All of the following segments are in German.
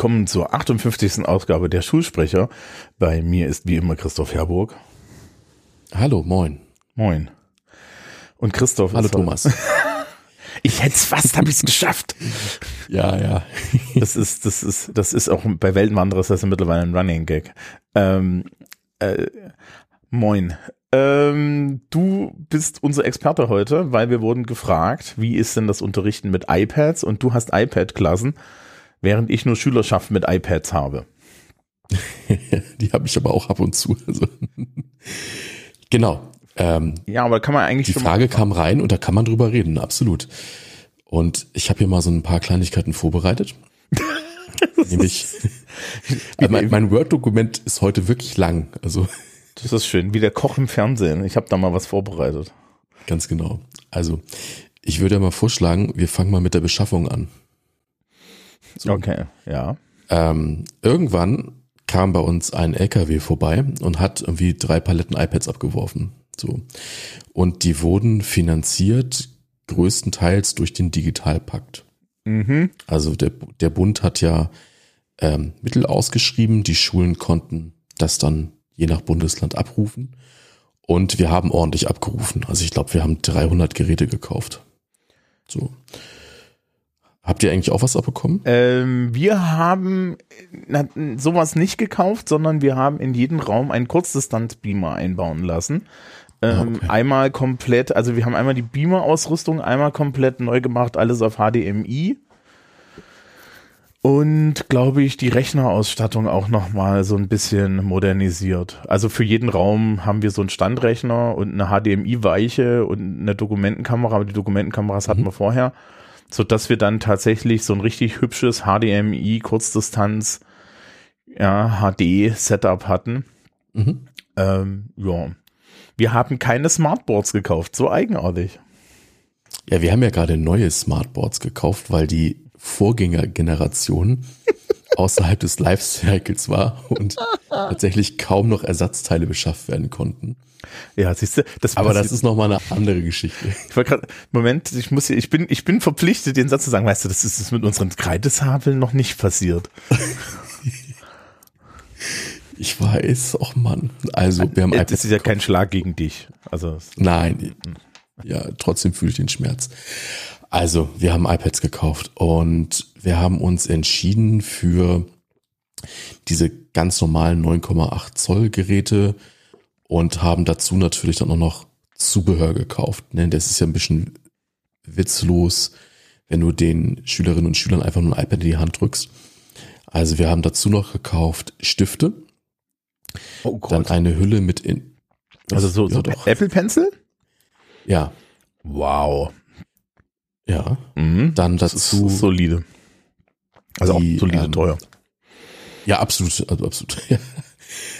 Willkommen zur 58. Ausgabe der Schulsprecher. Bei mir ist wie immer Christoph Herburg. Hallo, moin. Moin. Und Christoph Hallo Thomas. ich hätte es fast, habe ich es geschafft. Ja, ja. das ist, das ist, das ist auch bei Weltenwanderer ist das mittlerweile ein Running Gag. Ähm, äh, moin. Ähm, du bist unser Experte heute, weil wir wurden gefragt, wie ist denn das Unterrichten mit iPads und du hast iPad-Klassen während ich nur Schülerschaft mit iPads habe. die habe ich aber auch ab und zu. Also, genau. Ähm, ja, aber kann man eigentlich. Die Frage kam rein und da kann man drüber reden, absolut. Und ich habe hier mal so ein paar Kleinigkeiten vorbereitet. Nämlich, mein, mein Word-Dokument ist heute wirklich lang. Also das ist schön, wie der Koch im Fernsehen. Ich habe da mal was vorbereitet. Ganz genau. Also ich würde mal vorschlagen, wir fangen mal mit der Beschaffung an. So. Okay, ja. Ähm, irgendwann kam bei uns ein LKW vorbei und hat irgendwie drei Paletten iPads abgeworfen. So. Und die wurden finanziert größtenteils durch den Digitalpakt. Mhm. Also der, der Bund hat ja ähm, Mittel ausgeschrieben, die Schulen konnten das dann je nach Bundesland abrufen. Und wir haben ordentlich abgerufen. Also ich glaube, wir haben 300 Geräte gekauft. So. Habt ihr eigentlich auch was abbekommen? Ähm, wir haben na, sowas nicht gekauft, sondern wir haben in jeden Raum einen Kurzdistanzbeamer einbauen lassen. Ähm, ah, okay. Einmal komplett, also wir haben einmal die Beamer-Ausrüstung einmal komplett neu gemacht, alles auf HDMI. Und glaube ich, die Rechnerausstattung auch nochmal so ein bisschen modernisiert. Also für jeden Raum haben wir so einen Standrechner und eine HDMI-Weiche und eine Dokumentenkamera, aber die Dokumentenkameras hatten mhm. wir vorher so dass wir dann tatsächlich so ein richtig hübsches HDMI Kurzdistanz ja, HD Setup hatten. Mhm. Ähm, ja. Wir haben keine Smartboards gekauft, so eigenartig. Ja, wir haben ja gerade neue Smartboards gekauft, weil die Vorgängergeneration außerhalb des Lifecycles war und tatsächlich kaum noch Ersatzteile beschafft werden konnten. Ja, siehst du, das aber das ist nochmal eine andere Geschichte. Ich war gerade, Moment, ich muss hier, ich bin, ich bin verpflichtet, den Satz zu sagen, weißt du, das ist mit unseren Kreidesabeln noch nicht passiert. ich weiß, oh Mann. Also, wir haben Das ist ja kein Schlag gegen dich. Also. Nein. Ja, trotzdem fühle ich den Schmerz. Also, wir haben iPads gekauft und wir haben uns entschieden für diese ganz normalen 9,8 Zoll Geräte und haben dazu natürlich dann auch noch Zubehör gekauft. Ne? Das ist ja ein bisschen witzlos, wenn du den Schülerinnen und Schülern einfach nur ein iPad in die Hand drückst. Also wir haben dazu noch gekauft Stifte, oh dann eine Hülle mit in also so, ja, so doch. Apple Pencil? Ja. Wow. Ja. Mhm. Dann dazu solide. Also die, auch solide ähm, teuer. Ja, absolut, also absolut.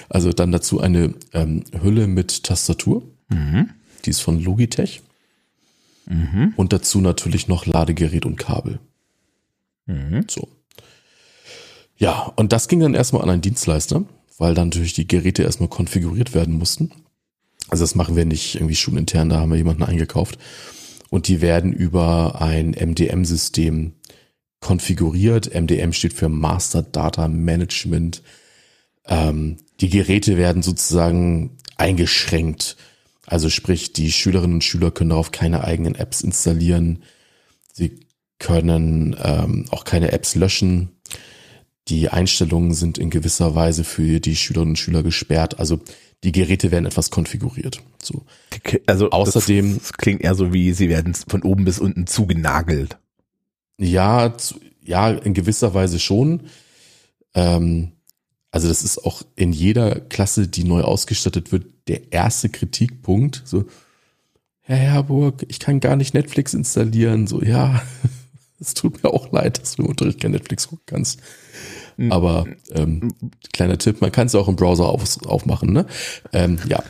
Also dann dazu eine ähm, Hülle mit Tastatur. Mhm. Die ist von Logitech. Mhm. Und dazu natürlich noch Ladegerät und Kabel. Mhm. So. Ja, und das ging dann erstmal an einen Dienstleister, weil dann natürlich die Geräte erstmal konfiguriert werden mussten. Also das machen wir nicht irgendwie schulintern, da haben wir jemanden eingekauft. Und die werden über ein MDM-System konfiguriert. MDM steht für Master Data Management. Ähm, die Geräte werden sozusagen eingeschränkt. Also sprich, die Schülerinnen und Schüler können darauf keine eigenen Apps installieren. Sie können ähm, auch keine Apps löschen. Die Einstellungen sind in gewisser Weise für die Schülerinnen und Schüler gesperrt. Also die Geräte werden etwas konfiguriert. So. Also außerdem das, das klingt eher so wie sie werden von oben bis unten zugenagelt. Ja, zu, ja, in gewisser Weise schon. Ähm, also das ist auch in jeder Klasse, die neu ausgestattet wird, der erste Kritikpunkt. So, Herr Herburg, ich kann gar nicht Netflix installieren. So, ja, es tut mir auch leid, dass du im Unterricht kein Netflix gucken kannst. Hm. Aber ähm, kleiner Tipp, man kann es auch im Browser auf, aufmachen, ne? Ähm, ja.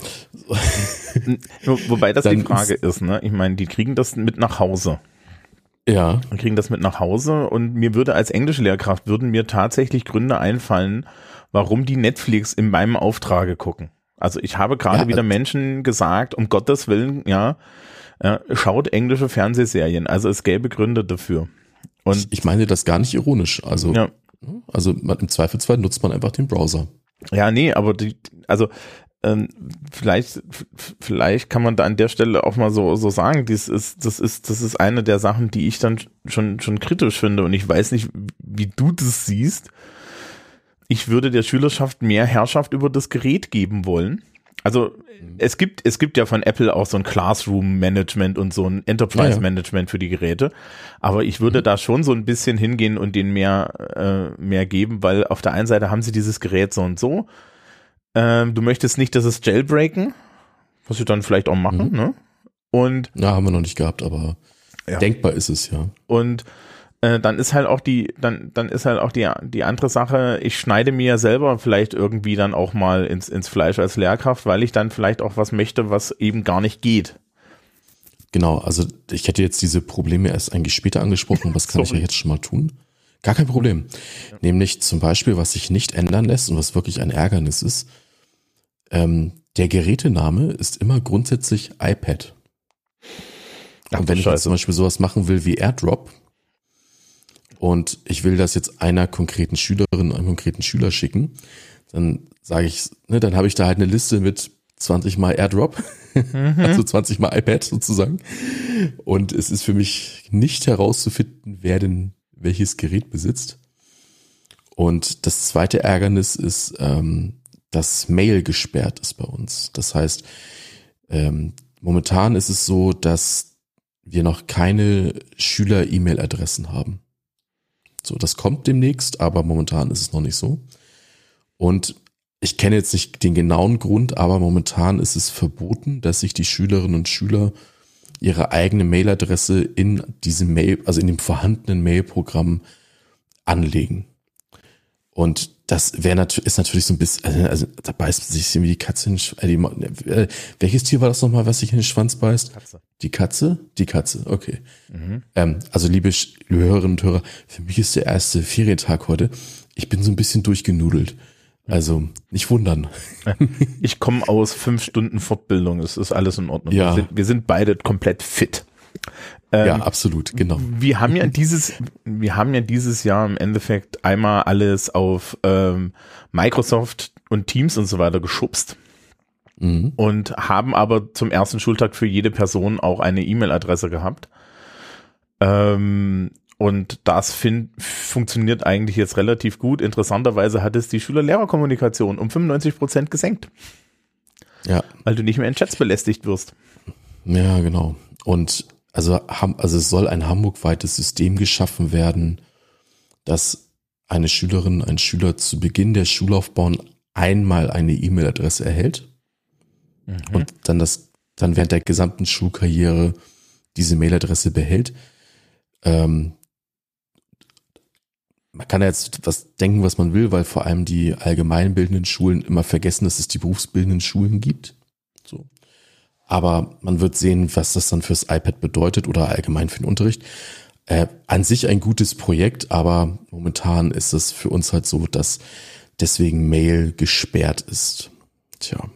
Wobei das Dann die Frage ist, ne? Ich meine, die kriegen das mit nach Hause. Ja. Und kriegen das mit nach Hause und mir würde als englische Lehrkraft würden mir tatsächlich Gründe einfallen, warum die Netflix in meinem Auftrage gucken. Also ich habe gerade ja, wieder Menschen gesagt, um Gottes Willen, ja, ja, schaut englische Fernsehserien. Also es gäbe Gründe dafür. Und ich, ich meine das gar nicht ironisch. Also, ja. Also man, im Zweifelsfall nutzt man einfach den Browser. Ja, nee, aber die, also ähm, vielleicht, vielleicht kann man da an der Stelle auch mal so, so sagen, dies ist, das ist, das ist eine der Sachen, die ich dann schon, schon kritisch finde und ich weiß nicht, wie du das siehst. Ich würde der Schülerschaft mehr Herrschaft über das Gerät geben wollen. Also es gibt, es gibt ja von Apple auch so ein Classroom-Management und so ein Enterprise-Management ja, ja. für die Geräte. Aber ich würde mhm. da schon so ein bisschen hingehen und denen mehr, äh, mehr geben, weil auf der einen Seite haben sie dieses Gerät so und so. Ähm, du möchtest nicht, dass es jailbreaken, was sie dann vielleicht auch machen, mhm. ne? Und. Na, haben wir noch nicht gehabt, aber ja. denkbar ist es, ja. Und äh, dann ist halt auch die, dann, dann ist halt auch die, die andere Sache, ich schneide mir selber vielleicht irgendwie dann auch mal ins, ins Fleisch als Lehrkraft, weil ich dann vielleicht auch was möchte, was eben gar nicht geht. Genau, also ich hätte jetzt diese Probleme erst eigentlich später angesprochen, was kann ich ja jetzt schon mal tun? Gar kein Problem. Ja. Nämlich zum Beispiel, was sich nicht ändern lässt und was wirklich ein Ärgernis ist, ähm, der Gerätename ist immer grundsätzlich iPad. Ach, und wenn ich jetzt zum Beispiel sowas machen will wie AirDrop, und ich will das jetzt einer konkreten Schülerin, einem konkreten Schüler schicken, dann sage ich, ne, dann habe ich da halt eine Liste mit 20 mal AirDrop, mhm. also 20 mal iPad sozusagen. Und es ist für mich nicht herauszufinden, wer denn welches Gerät besitzt. Und das zweite Ärgernis ist, ähm, dass Mail gesperrt ist bei uns. Das heißt, ähm, momentan ist es so, dass wir noch keine Schüler-E-Mail-Adressen haben. So, das kommt demnächst, aber momentan ist es noch nicht so. Und ich kenne jetzt nicht den genauen Grund, aber momentan ist es verboten, dass sich die Schülerinnen und Schüler ihre eigene Mailadresse in diesem Mail, also in dem vorhandenen Mailprogramm anlegen. Und das wäre natürlich, ist natürlich so ein bisschen, also, also da beißt sich irgendwie die Katze in den äh, äh, Welches Tier war das nochmal, was sich in den Schwanz beißt? Katze. Die Katze? Die Katze, okay. Mhm. Ähm, also liebe, liebe Hörerinnen und Hörer, für mich ist der erste Ferientag heute. Ich bin so ein bisschen durchgenudelt. Also nicht wundern. Ich komme aus fünf Stunden Fortbildung, es ist alles in Ordnung. Ja. Wir, sind, wir sind beide komplett fit. Ähm, ja, absolut, genau. Wir haben ja dieses, wir haben ja dieses Jahr im Endeffekt einmal alles auf ähm, Microsoft und Teams und so weiter geschubst mhm. und haben aber zum ersten Schultag für jede Person auch eine E-Mail-Adresse gehabt. Ähm, und das find, funktioniert eigentlich jetzt relativ gut. Interessanterweise hat es die Schüler-Lehrer-Kommunikation um 95 Prozent gesenkt. Ja. Weil du nicht mehr in Chats belästigt wirst. Ja, genau. Und also, also es soll ein Hamburg-weites System geschaffen werden, dass eine Schülerin, ein Schüler zu Beginn der Schullaufbahn einmal eine E-Mail-Adresse erhält mhm. und dann das, dann während der gesamten Schulkarriere diese Mail-Adresse behält. Ähm, man kann ja jetzt was denken, was man will, weil vor allem die allgemeinbildenden Schulen immer vergessen, dass es die berufsbildenden Schulen gibt. Aber man wird sehen, was das dann fürs iPad bedeutet oder allgemein für den Unterricht. Äh, an sich ein gutes Projekt, aber momentan ist es für uns halt so, dass deswegen Mail gesperrt ist. Tja.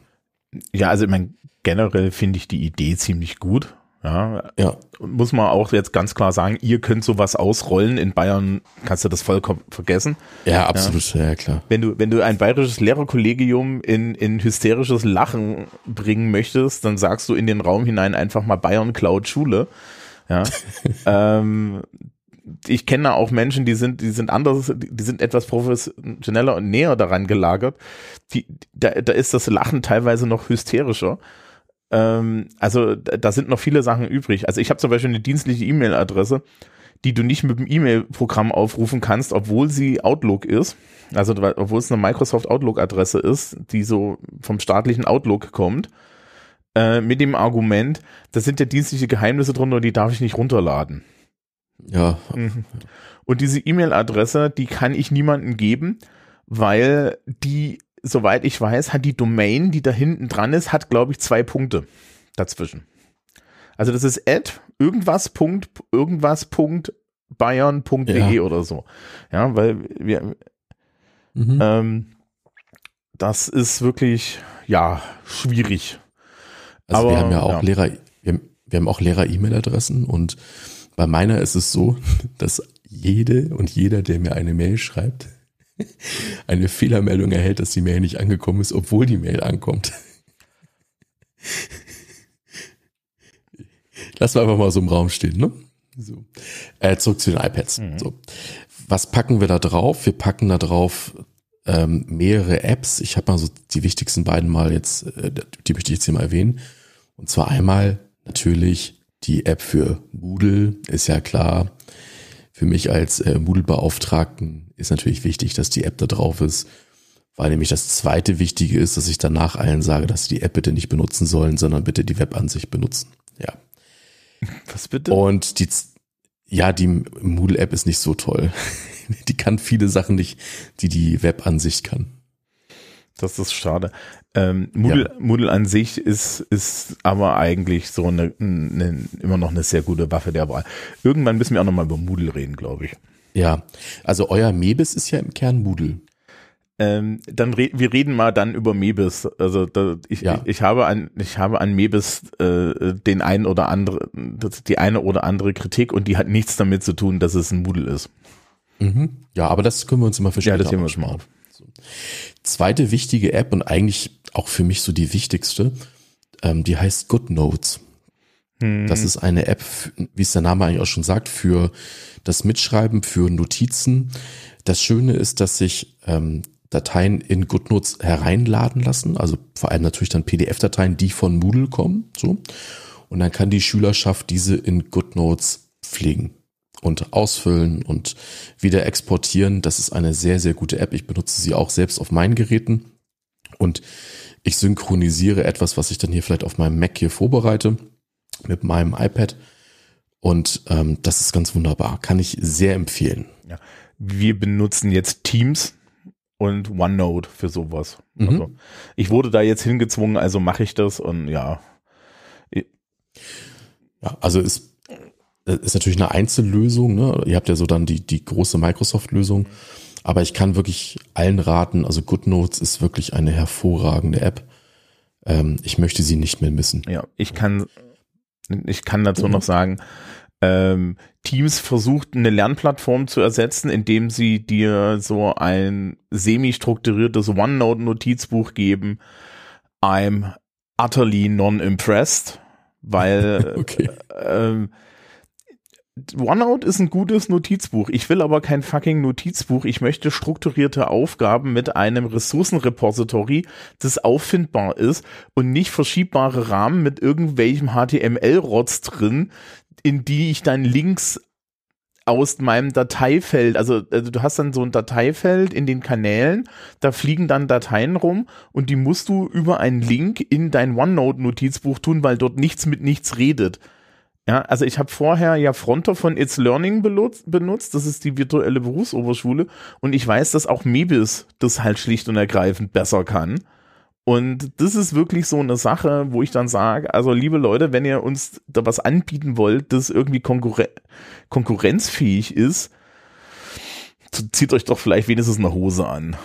Ja, also ich meine, generell finde ich die Idee ziemlich gut. Ja, ja. Muss man auch jetzt ganz klar sagen, ihr könnt sowas ausrollen. In Bayern kannst du das vollkommen vergessen. Ja, absolut, ja, ja klar. Wenn du, wenn du ein bayerisches Lehrerkollegium in, in hysterisches Lachen bringen möchtest, dann sagst du in den Raum hinein einfach mal Bayern Cloud Schule. Ja. ähm, ich kenne auch Menschen, die sind, die sind anders, die sind etwas professioneller und näher daran gelagert. Die, da, da ist das Lachen teilweise noch hysterischer. Ähm, also da sind noch viele Sachen übrig. Also ich habe zum Beispiel eine dienstliche E-Mail-Adresse, die du nicht mit dem E-Mail-Programm aufrufen kannst, obwohl sie Outlook ist. Also obwohl es eine Microsoft Outlook-Adresse ist, die so vom staatlichen Outlook kommt. Äh, mit dem Argument, da sind ja dienstliche Geheimnisse drunter und die darf ich nicht runterladen. Ja. Mhm. Und diese E-Mail-Adresse, die kann ich niemandem geben, weil die soweit ich weiß, hat die Domain, die da hinten dran ist, hat, glaube ich, zwei Punkte dazwischen. Also das ist add irgendwas Punkt, irgendwas Punkt bayern.de ja. oder so. Ja, weil wir, mhm. ähm, das ist wirklich, ja, schwierig. Also Aber, wir haben ja auch ja. Lehrer, wir, wir haben auch Lehrer-E-Mail-Adressen und bei meiner ist es so, dass jede und jeder, der mir eine Mail schreibt, eine Fehlermeldung erhält, dass die Mail nicht angekommen ist, obwohl die Mail ankommt. Lass wir einfach mal so im Raum stehen, ne? So. Äh, zurück zu den iPads. Mhm. So. Was packen wir da drauf? Wir packen da drauf ähm, mehrere Apps. Ich habe mal so die wichtigsten beiden mal jetzt, äh, die möchte ich jetzt hier mal erwähnen. Und zwar einmal natürlich die App für Moodle, ist ja klar. Für mich als äh, Moodle-Beauftragten ist natürlich wichtig, dass die App da drauf ist, weil nämlich das zweite Wichtige ist, dass ich danach allen sage, dass sie die App bitte nicht benutzen sollen, sondern bitte die Webansicht benutzen. Ja. Was bitte? Und die, ja, die Moodle-App ist nicht so toll. die kann viele Sachen nicht, die die Webansicht kann. Das ist schade. Ähm, Moodle, ja. Moodle an sich ist, ist aber eigentlich so eine, eine, immer noch eine sehr gute Waffe der Wahl. Irgendwann müssen wir auch nochmal über Moodle reden, glaube ich. Ja, also euer Mebis ist ja im Kern Moodle. Ähm, dann re wir reden mal dann über Mebis. Also da, ich, ja. ich, ich habe an ich habe an Mebis äh, den einen oder andere die eine oder andere Kritik und die hat nichts damit zu tun, dass es ein Moodle ist. Mhm. Ja, aber das können wir uns immer für Ja, das nehmen wir schon mal auf. So. Zweite wichtige App und eigentlich auch für mich so die wichtigste, ähm, die heißt GoodNotes. Hm. Das ist eine App, wie es der Name eigentlich auch schon sagt, für das Mitschreiben, für Notizen. Das Schöne ist, dass sich ähm, Dateien in GoodNotes hereinladen lassen, also vor allem natürlich dann PDF-Dateien, die von Moodle kommen, so. Und dann kann die Schülerschaft diese in GoodNotes pflegen und ausfüllen und wieder exportieren. Das ist eine sehr, sehr gute App. Ich benutze sie auch selbst auf meinen Geräten und ich synchronisiere etwas, was ich dann hier vielleicht auf meinem Mac hier vorbereite mit meinem iPad. Und ähm, das ist ganz wunderbar. Kann ich sehr empfehlen. Ja. Wir benutzen jetzt Teams und OneNote für sowas. Mhm. Also ich wurde da jetzt hingezwungen, also mache ich das und ja. Ja, also ist, ist natürlich eine Einzellösung, ne? Ihr habt ja so dann die, die große Microsoft-Lösung. Aber ich kann wirklich allen raten, also GoodNotes ist wirklich eine hervorragende App. Ähm, ich möchte sie nicht mehr missen. Ja, ich kann, ich kann dazu mhm. noch sagen, ähm, Teams versucht eine Lernplattform zu ersetzen, indem sie dir so ein semi-strukturiertes OneNote-Notizbuch geben. I'm utterly non-impressed, weil okay. ähm, OneNote ist ein gutes Notizbuch. Ich will aber kein fucking Notizbuch. Ich möchte strukturierte Aufgaben mit einem Ressourcenrepository, das auffindbar ist und nicht verschiebbare Rahmen mit irgendwelchem HTML-Rotz drin, in die ich dann Links aus meinem Dateifeld, also, also du hast dann so ein Dateifeld in den Kanälen, da fliegen dann Dateien rum und die musst du über einen Link in dein OneNote-Notizbuch tun, weil dort nichts mit nichts redet. Ja, also ich habe vorher ja Fronter von It's Learning benutzt, benutzt, das ist die virtuelle Berufsoberschule und ich weiß, dass auch Mebis das halt schlicht und ergreifend besser kann. Und das ist wirklich so eine Sache, wo ich dann sage, also liebe Leute, wenn ihr uns da was anbieten wollt, das irgendwie konkurren konkurrenzfähig ist, zieht euch doch vielleicht wenigstens eine Hose an.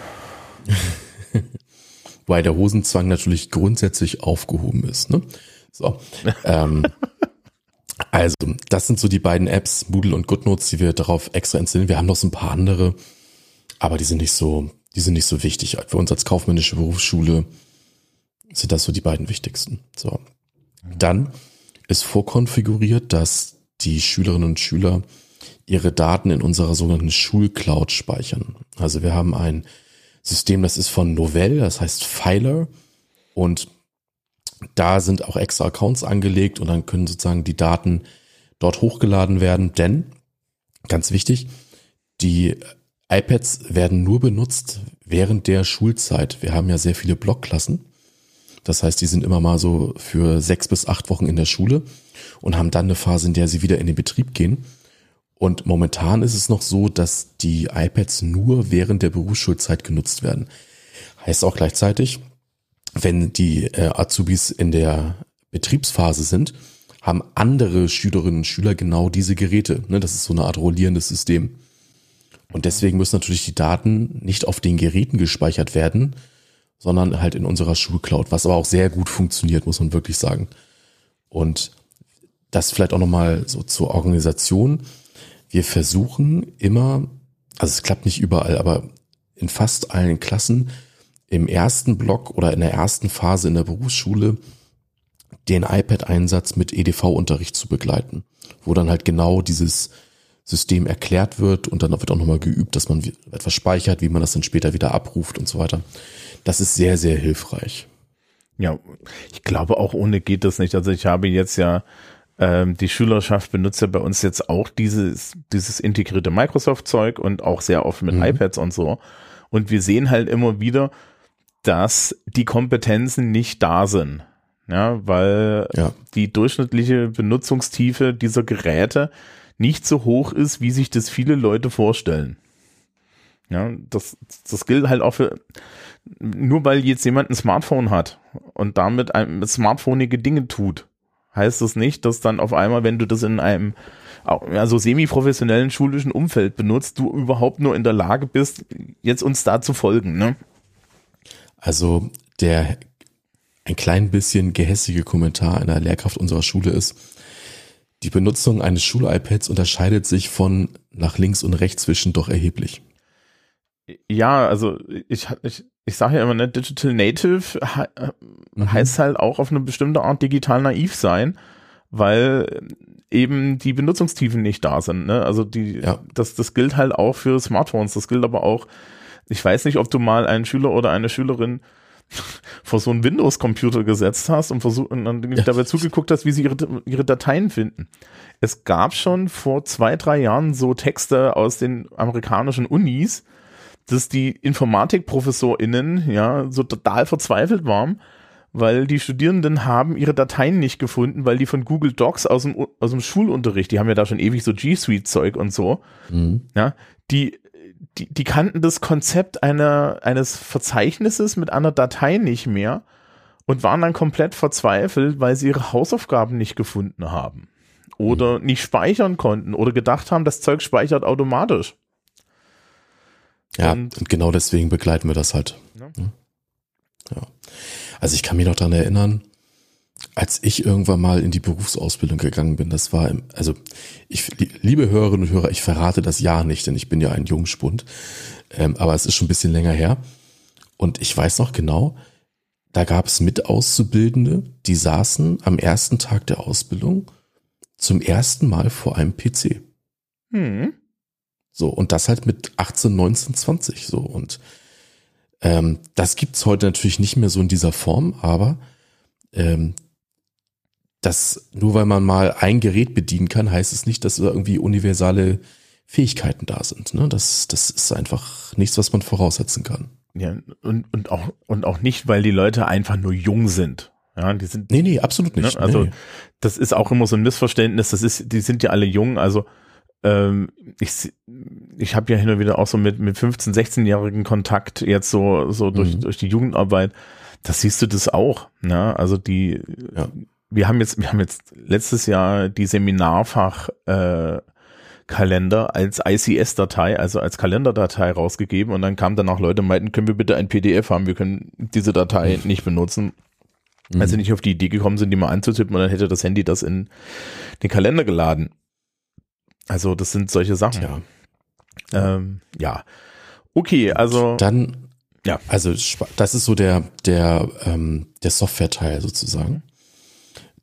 Weil der Hosenzwang natürlich grundsätzlich aufgehoben ist. Ne? So. ähm, also, das sind so die beiden Apps, Moodle und GoodNotes, die wir darauf extra installieren. Wir haben noch so ein paar andere, aber die sind nicht so, die sind nicht so wichtig. Für uns als kaufmännische Berufsschule sind das so die beiden wichtigsten. So. Dann ist vorkonfiguriert, dass die Schülerinnen und Schüler ihre Daten in unserer sogenannten Schulcloud speichern. Also wir haben ein System, das ist von Novell, das heißt Filer und da sind auch extra Accounts angelegt und dann können sozusagen die Daten dort hochgeladen werden, denn ganz wichtig, die iPads werden nur benutzt während der Schulzeit. Wir haben ja sehr viele Blockklassen das heißt, die sind immer mal so für sechs bis acht Wochen in der Schule und haben dann eine Phase, in der sie wieder in den Betrieb gehen. Und momentan ist es noch so, dass die iPads nur während der Berufsschulzeit genutzt werden. Heißt auch gleichzeitig, wenn die äh, Azubis in der Betriebsphase sind, haben andere Schülerinnen und Schüler genau diese Geräte. Ne? Das ist so eine Art rollierendes System. Und deswegen müssen natürlich die Daten nicht auf den Geräten gespeichert werden, sondern halt in unserer Schulcloud, was aber auch sehr gut funktioniert, muss man wirklich sagen. Und das vielleicht auch nochmal so zur Organisation. Wir versuchen immer, also es klappt nicht überall, aber in fast allen Klassen im ersten Block oder in der ersten Phase in der Berufsschule den iPad-Einsatz mit EDV-Unterricht zu begleiten, wo dann halt genau dieses System erklärt wird und dann wird auch nochmal geübt, dass man etwas speichert, wie man das dann später wieder abruft und so weiter. Das ist sehr, sehr hilfreich. Ja, ich glaube auch ohne geht das nicht. Also ich habe jetzt ja ähm, die Schülerschaft benutzt ja bei uns jetzt auch dieses dieses integrierte Microsoft-Zeug und auch sehr oft mit mhm. iPads und so. Und wir sehen halt immer wieder, dass die Kompetenzen nicht da sind. Ja, weil ja. die durchschnittliche Benutzungstiefe dieser Geräte nicht so hoch ist, wie sich das viele Leute vorstellen. Ja, das, das gilt halt auch für, nur weil jetzt jemand ein Smartphone hat und damit ein, smartphoneige Dinge tut, heißt das nicht, dass dann auf einmal, wenn du das in einem also semi-professionellen schulischen Umfeld benutzt, du überhaupt nur in der Lage bist, jetzt uns da zu folgen. Ne? Also der ein klein bisschen gehässige Kommentar einer Lehrkraft unserer Schule ist, die Benutzung eines Schul-iPads unterscheidet sich von nach links und rechts zwischen doch erheblich. Ja, also ich, ich, ich sage ja immer, ne, Digital Native mhm. heißt halt auch auf eine bestimmte Art digital naiv sein, weil eben die Benutzungstiefen nicht da sind. Ne? Also die, ja. das, das gilt halt auch für Smartphones. Das gilt aber auch, ich weiß nicht, ob du mal einen Schüler oder eine Schülerin vor so einen Windows-Computer gesetzt hast und, versuch, und dann ja. dabei zugeguckt hast, wie sie ihre, ihre Dateien finden. Es gab schon vor zwei, drei Jahren so Texte aus den amerikanischen Unis, dass die InformatikprofessorInnen ja so total verzweifelt waren, weil die Studierenden haben ihre Dateien nicht gefunden, weil die von Google Docs aus dem, aus dem Schulunterricht, die haben ja da schon ewig so G Suite Zeug und so, mhm. ja, die, die, die kannten das Konzept einer, eines Verzeichnisses mit einer Datei nicht mehr und waren dann komplett verzweifelt, weil sie ihre Hausaufgaben nicht gefunden haben oder mhm. nicht speichern konnten oder gedacht haben, das Zeug speichert automatisch. Ja, und, und genau deswegen begleiten wir das halt. Ja. ja. Also ich kann mich noch dran erinnern, als ich irgendwann mal in die Berufsausbildung gegangen bin, das war, im, also ich, liebe Hörerinnen und Hörer, ich verrate das Jahr nicht, denn ich bin ja ein Jungspund, ähm, aber es ist schon ein bisschen länger her. Und ich weiß noch genau, da gab es Mitauszubildende, die saßen am ersten Tag der Ausbildung zum ersten Mal vor einem PC. Hm. So, und das halt mit 18, 19, 20 so. Und ähm, das gibt's heute natürlich nicht mehr so in dieser Form, aber ähm, das, nur weil man mal ein Gerät bedienen kann, heißt es nicht, dass irgendwie universale Fähigkeiten da sind. Ne? Das, das ist einfach nichts, was man voraussetzen kann. Ja, und, und, auch, und auch nicht, weil die Leute einfach nur jung sind. Ja, die sind. Nee, nee, absolut nicht. Ne? Also, nee. das ist auch immer so ein Missverständnis. Das ist, die sind ja alle jung. Also, ähm, ich, ich habe ja hin und wieder auch so mit, mit 15-, 16-Jährigen Kontakt jetzt so, so durch, mhm. durch die Jugendarbeit. Das siehst du das auch. Ne? Also die, ja. Wir haben jetzt, wir haben jetzt letztes Jahr die Seminarfach äh, Kalender als ICS-Datei, also als Kalenderdatei rausgegeben und dann kamen dann auch Leute und meinten, können wir bitte ein PDF haben, wir können diese Datei mhm. nicht benutzen. Mhm. Also nicht auf die Idee gekommen sind, die mal anzutippen und dann hätte das Handy das in den Kalender geladen. Also das sind solche Sachen. Ja. Ähm, ja. Okay, also. Dann, ja. Also das ist so der, der, ähm, der Software-Teil sozusagen.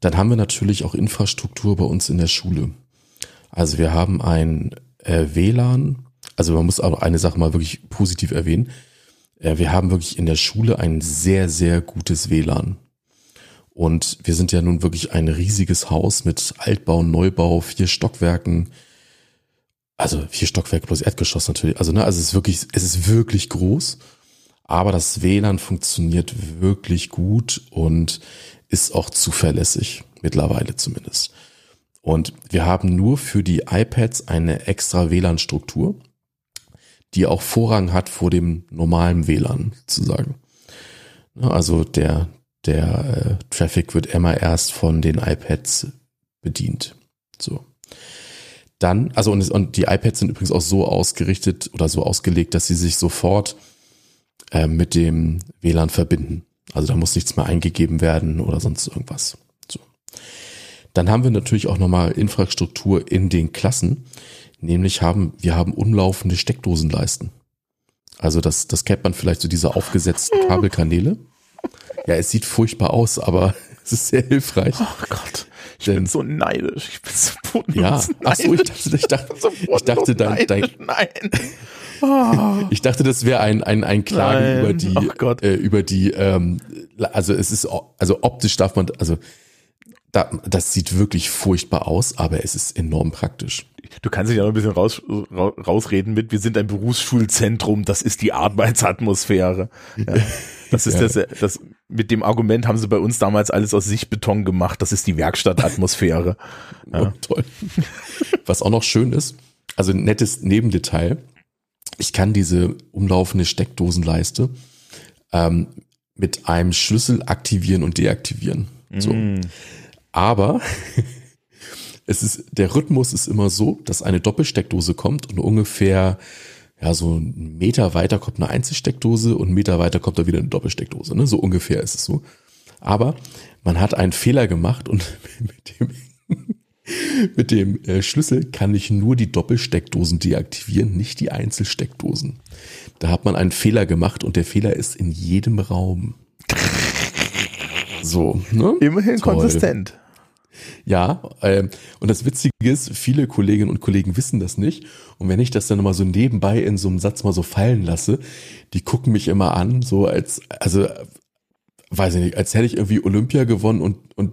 Dann haben wir natürlich auch Infrastruktur bei uns in der Schule. Also wir haben ein äh, WLAN, also man muss auch eine Sache mal wirklich positiv erwähnen. Äh, wir haben wirklich in der Schule ein sehr, sehr gutes WLAN. Und wir sind ja nun wirklich ein riesiges Haus mit Altbau, Neubau, vier Stockwerken, also vier Stockwerke plus Erdgeschoss natürlich. Also, ne, also es ist wirklich, es ist wirklich groß. Aber das WLAN funktioniert wirklich gut und ist auch zuverlässig. Mittlerweile zumindest. Und wir haben nur für die iPads eine extra WLAN-Struktur, die auch Vorrang hat vor dem normalen WLAN, sozusagen. Also der, der äh, Traffic wird immer erst von den iPads bedient. So. Dann, also und, und die iPads sind übrigens auch so ausgerichtet oder so ausgelegt, dass sie sich sofort äh, mit dem WLAN verbinden. Also da muss nichts mehr eingegeben werden oder sonst irgendwas. So. Dann haben wir natürlich auch nochmal Infrastruktur in den Klassen. Nämlich haben, wir haben umlaufende Steckdosenleisten. Also das, das kennt man vielleicht so diese aufgesetzten Kabelkanäle. Ja, es sieht furchtbar aus, aber es ist sehr hilfreich. Oh Gott, ich Denn, bin so neidisch. Ich bin so bodenlos Ja, ach so, ich dachte, ich dachte, so ich dachte dein, dein, nein. Oh. Ich dachte, das wäre ein, ein, ein Klagen nein. über die, oh äh, über die, ähm, also es ist, also optisch darf man, also da, das sieht wirklich furchtbar aus, aber es ist enorm praktisch. Du kannst dich ja noch ein bisschen raus, rausreden mit, wir sind ein Berufsschulzentrum, das ist die Arbeitsatmosphäre. Ja. Das ist ja. das, das, mit dem Argument haben sie bei uns damals alles aus Sichtbeton gemacht, das ist die Werkstattatmosphäre. Ja. Oh, toll. Was auch noch schön ist, also ein nettes Nebendetail, ich kann diese umlaufende Steckdosenleiste ähm, mit einem Schlüssel aktivieren und deaktivieren. So. Mm. Aber es ist, der Rhythmus ist immer so, dass eine Doppelsteckdose kommt und ungefähr ja, so einen Meter weiter kommt eine Einzelsteckdose und einen Meter weiter kommt da wieder eine Doppelsteckdose. Ne? So ungefähr ist es so. Aber man hat einen Fehler gemacht und mit dem, mit dem äh, Schlüssel kann ich nur die Doppelsteckdosen deaktivieren, nicht die Einzelsteckdosen. Da hat man einen Fehler gemacht und der Fehler ist in jedem Raum. So, ne? Immerhin Toll. konsistent. Ja, ähm, und das Witzige ist, viele Kolleginnen und Kollegen wissen das nicht. Und wenn ich das dann mal so nebenbei in so einem Satz mal so fallen lasse, die gucken mich immer an, so als, also, weiß ich nicht, als hätte ich irgendwie Olympia gewonnen und, und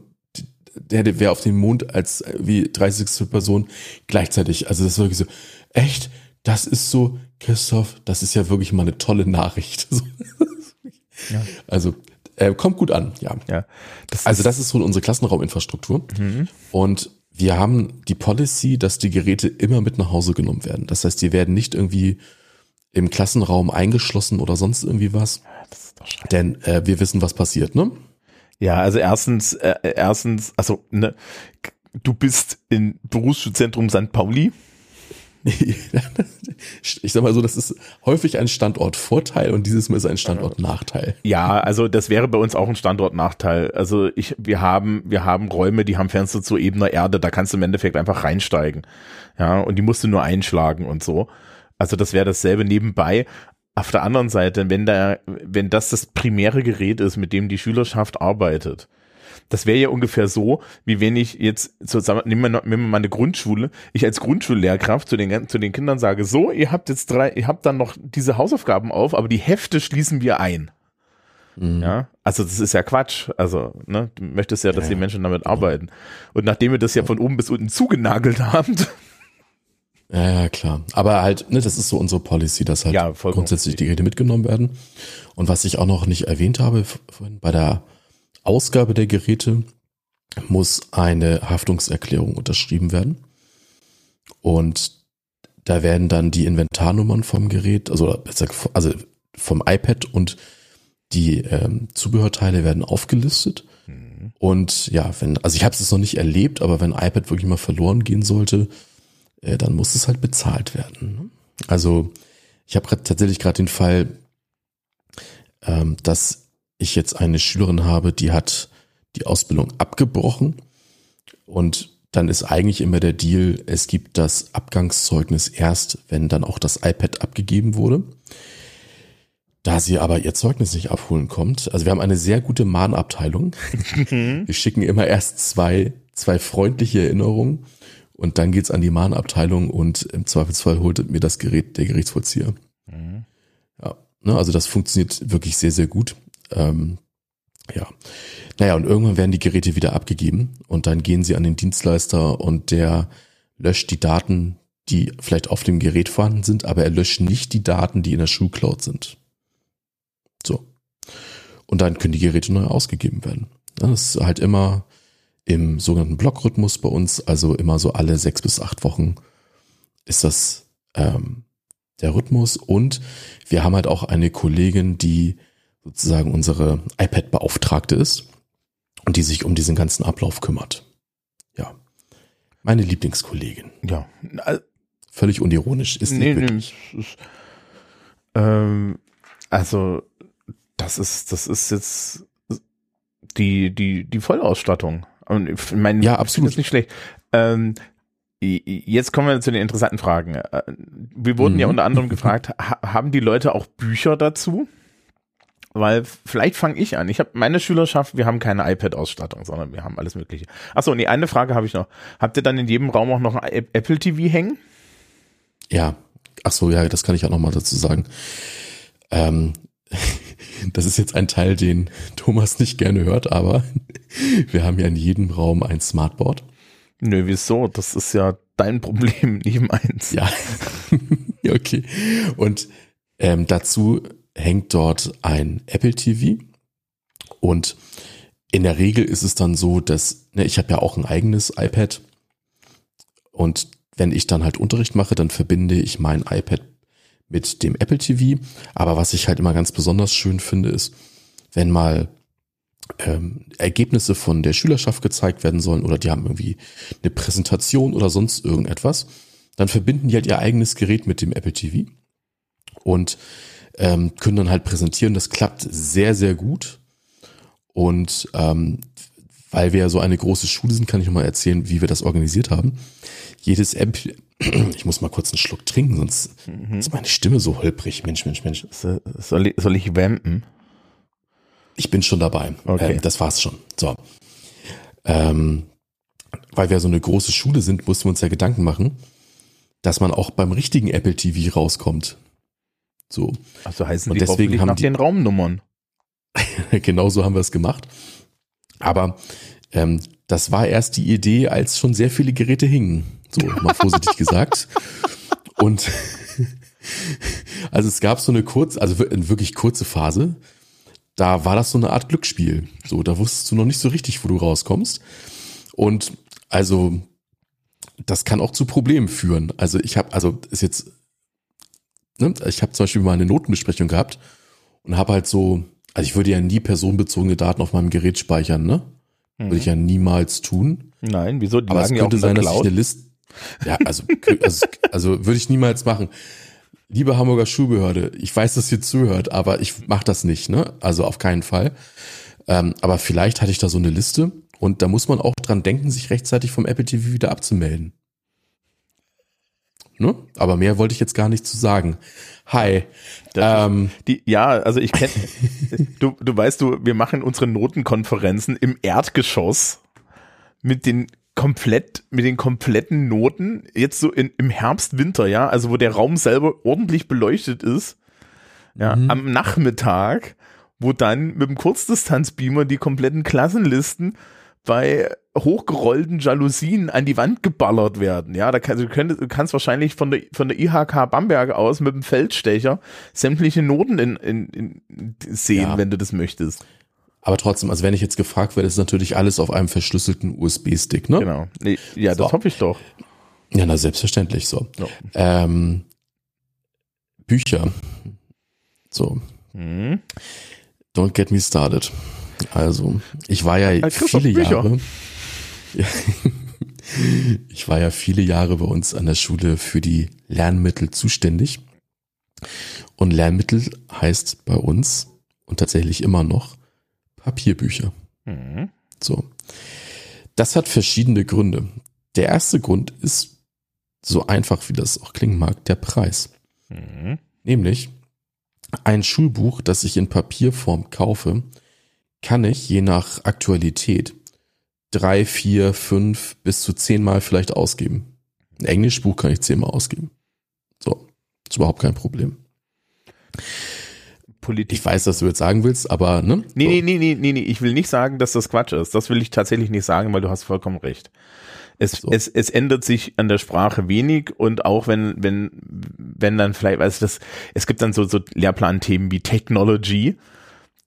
der wäre auf dem Mond als wie 30. Person gleichzeitig. Also das ist wirklich so, echt, das ist so, Christoph, das ist ja wirklich mal eine tolle Nachricht. ja. Also äh, kommt gut an, ja. ja das also das ist so unsere Klassenrauminfrastruktur. Mhm. Und wir haben die Policy, dass die Geräte immer mit nach Hause genommen werden. Das heißt, die werden nicht irgendwie im Klassenraum eingeschlossen oder sonst irgendwie was. Denn äh, wir wissen, was passiert, ne? Ja, also erstens, äh, erstens, also ne, du bist im Berufsschulzentrum St. Pauli ich sag mal so, das ist häufig ein Standortvorteil und dieses Mal ist ein Standortnachteil. Ja, also das wäre bei uns auch ein Standortnachteil. Also ich, wir haben, wir haben Räume, die haben Fenster zu ebener Erde, da kannst du im Endeffekt einfach reinsteigen. Ja, und die musst du nur einschlagen und so. Also das wäre dasselbe nebenbei. Auf der anderen Seite, wenn da, wenn das das primäre Gerät ist, mit dem die Schülerschaft arbeitet, das wäre ja ungefähr so, wie wenn ich jetzt zusammen, nehmen wir, nehmen wir mal eine Grundschule, ich als Grundschullehrkraft zu den, zu den Kindern sage, so, ihr habt jetzt drei, ihr habt dann noch diese Hausaufgaben auf, aber die Hefte schließen wir ein. Mhm. Ja, also das ist ja Quatsch. Also, ne, du möchtest ja, dass ja, die Menschen damit arbeiten. Und nachdem wir das ja von oben bis unten zugenagelt haben. Ja, ja, klar. Aber halt, ne, das ist so unsere Policy, dass halt ja, grundsätzlich die Geräte mitgenommen werden. Und was ich auch noch nicht erwähnt habe, vorhin bei der Ausgabe der Geräte muss eine Haftungserklärung unterschrieben werden. Und da werden dann die Inventarnummern vom Gerät, also, also vom iPad und die ähm, Zubehörteile werden aufgelistet. Mhm. Und ja, wenn, also ich habe es noch nicht erlebt, aber wenn iPad wirklich mal verloren gehen sollte, äh, dann muss es halt bezahlt werden. Ne? Also ich habe tatsächlich gerade den Fall, ähm, dass ich jetzt eine Schülerin habe, die hat die Ausbildung abgebrochen und dann ist eigentlich immer der Deal, es gibt das Abgangszeugnis erst, wenn dann auch das iPad abgegeben wurde. Da sie aber ihr Zeugnis nicht abholen kommt, also wir haben eine sehr gute Mahnabteilung. Mhm. wir schicken immer erst zwei, zwei freundliche Erinnerungen und dann geht's an die Mahnabteilung und im Zweifelsfall holt mir das Gerät der Gerichtsvollzieher. Mhm. Ja, ne, also das funktioniert wirklich sehr, sehr gut. Ähm, ja. Naja, und irgendwann werden die Geräte wieder abgegeben und dann gehen sie an den Dienstleister und der löscht die Daten, die vielleicht auf dem Gerät vorhanden sind, aber er löscht nicht die Daten, die in der Schulcloud sind. So. Und dann können die Geräte neu ausgegeben werden. Das ist halt immer im sogenannten Blockrhythmus bei uns, also immer so alle sechs bis acht Wochen ist das ähm, der Rhythmus. Und wir haben halt auch eine Kollegin, die sozusagen unsere iPad-Beauftragte ist und die sich um diesen ganzen Ablauf kümmert. Ja. Meine Lieblingskollegin. Ja. Völlig unironisch. Ist nee, nee, ist, ähm, also das ist, das ist jetzt die, die, die Vollausstattung. Und ich meine, Ja, absolut. ist nicht schlecht. Ähm, jetzt kommen wir zu den interessanten Fragen. Äh, Wir wurden Mhm. ja unter anderem gefragt, ha haben die Leute auch Bücher dazu? Weil vielleicht fange ich an. Ich habe meine Schülerschaft, wir haben keine iPad-Ausstattung, sondern wir haben alles Mögliche. Achso, nee, eine Frage habe ich noch. Habt ihr dann in jedem Raum auch noch ein Apple TV hängen? Ja, ach so, ja, das kann ich auch noch mal dazu sagen. Ähm, das ist jetzt ein Teil, den Thomas nicht gerne hört, aber wir haben ja in jedem Raum ein Smartboard. Nö, wieso? Das ist ja dein Problem, nicht meins. Ja, Ja, okay. Und ähm, dazu hängt dort ein Apple TV und in der Regel ist es dann so, dass ne, ich habe ja auch ein eigenes iPad und wenn ich dann halt Unterricht mache, dann verbinde ich mein iPad mit dem Apple TV. Aber was ich halt immer ganz besonders schön finde, ist, wenn mal ähm, Ergebnisse von der Schülerschaft gezeigt werden sollen oder die haben irgendwie eine Präsentation oder sonst irgendetwas, dann verbinden die halt ihr eigenes Gerät mit dem Apple TV und ähm, können dann halt präsentieren. Das klappt sehr, sehr gut. Und ähm, weil wir ja so eine große Schule sind, kann ich noch mal erzählen, wie wir das organisiert haben. Jedes App, ich muss mal kurz einen Schluck trinken, sonst ist meine Stimme so holprig. Mensch, Mensch, Mensch. So- Soll ich, soll ich vampen? Ich bin schon dabei. Okay. Ähm, das war's schon. So. Ähm, weil wir so eine große Schule sind, mussten wir uns ja Gedanken machen, dass man auch beim richtigen Apple TV rauskommt. So. Also heißen Und die deswegen haben nach die- den Raumnummern. genau so haben wir es gemacht. Aber ähm, das war erst die Idee, als schon sehr viele Geräte hingen. So, mal vorsichtig gesagt. Und also es gab so eine kurz, also eine wirklich kurze Phase. Da war das so eine Art Glücksspiel. So, da wusstest du noch nicht so richtig, wo du rauskommst. Und also das kann auch zu Problemen führen. Also ich habe, also ist jetzt, ne, ich habe zum Beispiel mal eine Notenbesprechung gehabt und habe halt so, also ich würde ja nie personenbezogene Daten auf meinem Gerät speichern, ne? Würde ich ja niemals tun. Nein, wieso? Die Aber es könnte sein, dass ich eine Liste, ja, also, also, also würde ich niemals machen. Liebe Hamburger Schulbehörde, ich weiß, dass ihr zuhört, aber ich mache das nicht, ne? Also auf keinen Fall. Ähm, aber vielleicht hatte ich da so eine Liste und da muss man auch dran denken, sich rechtzeitig vom Apple TV wieder abzumelden. Ne? Aber mehr wollte ich jetzt gar nicht zu sagen. Hi. Ähm, Die, ja, also ich kenne, du, du weißt du, wir machen unsere Notenkonferenzen im Erdgeschoss mit den komplett, mit den kompletten Noten, jetzt so in, im Herbst, Winter, ja, also wo der Raum selber ordentlich beleuchtet ist, ja, Mhm. am Nachmittag, wo dann mit dem Kurzdistanzbeamer die kompletten Klassenlisten bei hochgerollten Jalousien an die Wand geballert werden. Ja, da kann, du, könntest, du kannst wahrscheinlich von der, von der IHK Bamberg aus mit dem Feldstecher sämtliche Noten in, in, in sehen, Ja. wenn du das möchtest. aber trotzdem, also wenn ich jetzt gefragt werde, ist natürlich alles auf einem verschlüsselten USB-Stick, ne? Genau. Nee, ja, das So. hoffe ich doch. Ja, na selbstverständlich so. Ja. Ähm, Bücher. So, Mhm. don't get me started. Also, ich war ja Christoph, viele Bücher. Jahre. Ja, ich war ja viele Jahre bei uns an der Schule für die Lernmittel zuständig. Und Lernmittel heißt bei uns und tatsächlich immer noch Papierbücher. Mhm. So. Das hat verschiedene Gründe. Der erste Grund ist, so einfach wie das auch klingen mag, der Preis. Mhm. Nämlich ein Schulbuch, das ich in Papierform kaufe, kann ich je nach Aktualität drei, vier, fünf bis zu zehnmal vielleicht ausgeben. Ein Englischbuch kann ich zehnmal ausgeben. So, ist überhaupt kein Problem. Politik. Ich weiß, dass du jetzt sagen willst, aber ne? Nee, so. nee, nee, nee, nee, nee, ich will nicht sagen, dass das Quatsch ist. Das will ich tatsächlich nicht sagen, weil du hast vollkommen recht. Es, So. es, es ändert sich an der Sprache wenig und auch wenn, wenn, wenn dann vielleicht, weißt du, das, es gibt dann so, so Lehrplanthemen wie Technology.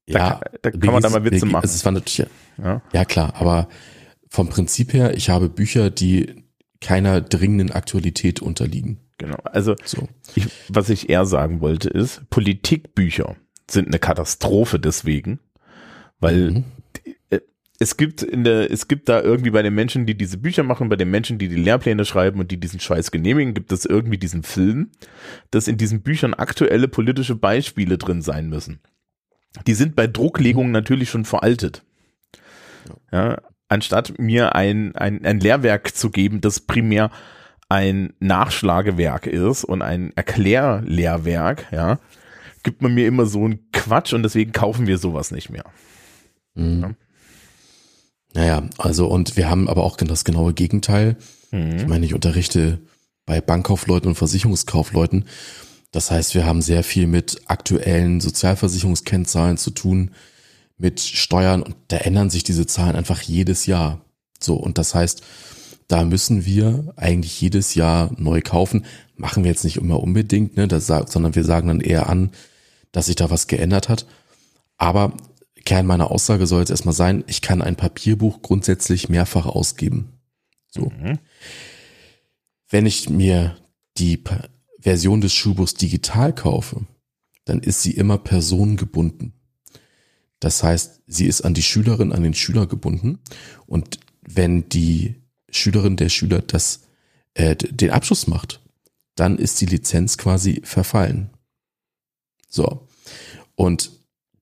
Da ja, kann- da kann man da mal Witze machen. Es war natürlich, Ja. Ja, klar, aber vom Prinzip her, ich habe Bücher, die keiner dringenden Aktualität unterliegen. Genau. Also, So. ich, was ich eher sagen wollte ist, Politikbücher sind eine Katastrophe deswegen, weil Mhm. äh, es gibt in der, es gibt da irgendwie bei den Menschen, die diese Bücher machen, bei den Menschen, die die Lehrpläne schreiben und die diesen Scheiß genehmigen, gibt es irgendwie diesen Film, dass in diesen Büchern aktuelle politische Beispiele drin sein müssen. Die sind bei Drucklegungen natürlich schon veraltet. Ja, anstatt mir ein, ein, ein Lehrwerk zu geben, das primär ein Nachschlagewerk ist und ein Erklärlehrwerk, ja, gibt man mir immer so einen Quatsch und deswegen kaufen wir sowas nicht mehr. Mhm. Ja. Naja, also und wir haben aber auch das genaue Gegenteil. Mhm. Ich meine, ich unterrichte bei Bankkaufleuten und Versicherungskaufleuten. Das heißt, wir haben sehr viel mit aktuellen Sozialversicherungskennzahlen zu tun, mit Steuern und da ändern sich diese Zahlen einfach jedes Jahr. So, und das heißt, da müssen wir eigentlich jedes Jahr neu kaufen. Machen wir jetzt nicht immer unbedingt, ne, das, sondern wir sagen dann eher an, dass sich da was geändert hat. Aber Kern meiner Aussage soll jetzt erstmal sein, ich kann ein Papierbuch grundsätzlich mehrfach ausgeben. So. Mhm. Wenn ich mir die Version des Schulbuchs digital kaufe, dann ist sie immer personengebunden. Das heißt, sie ist an die Schülerin, an den Schüler gebunden. Und wenn die Schülerin, der Schüler das, äh, den Abschluss macht, dann ist die Lizenz quasi verfallen. So. Und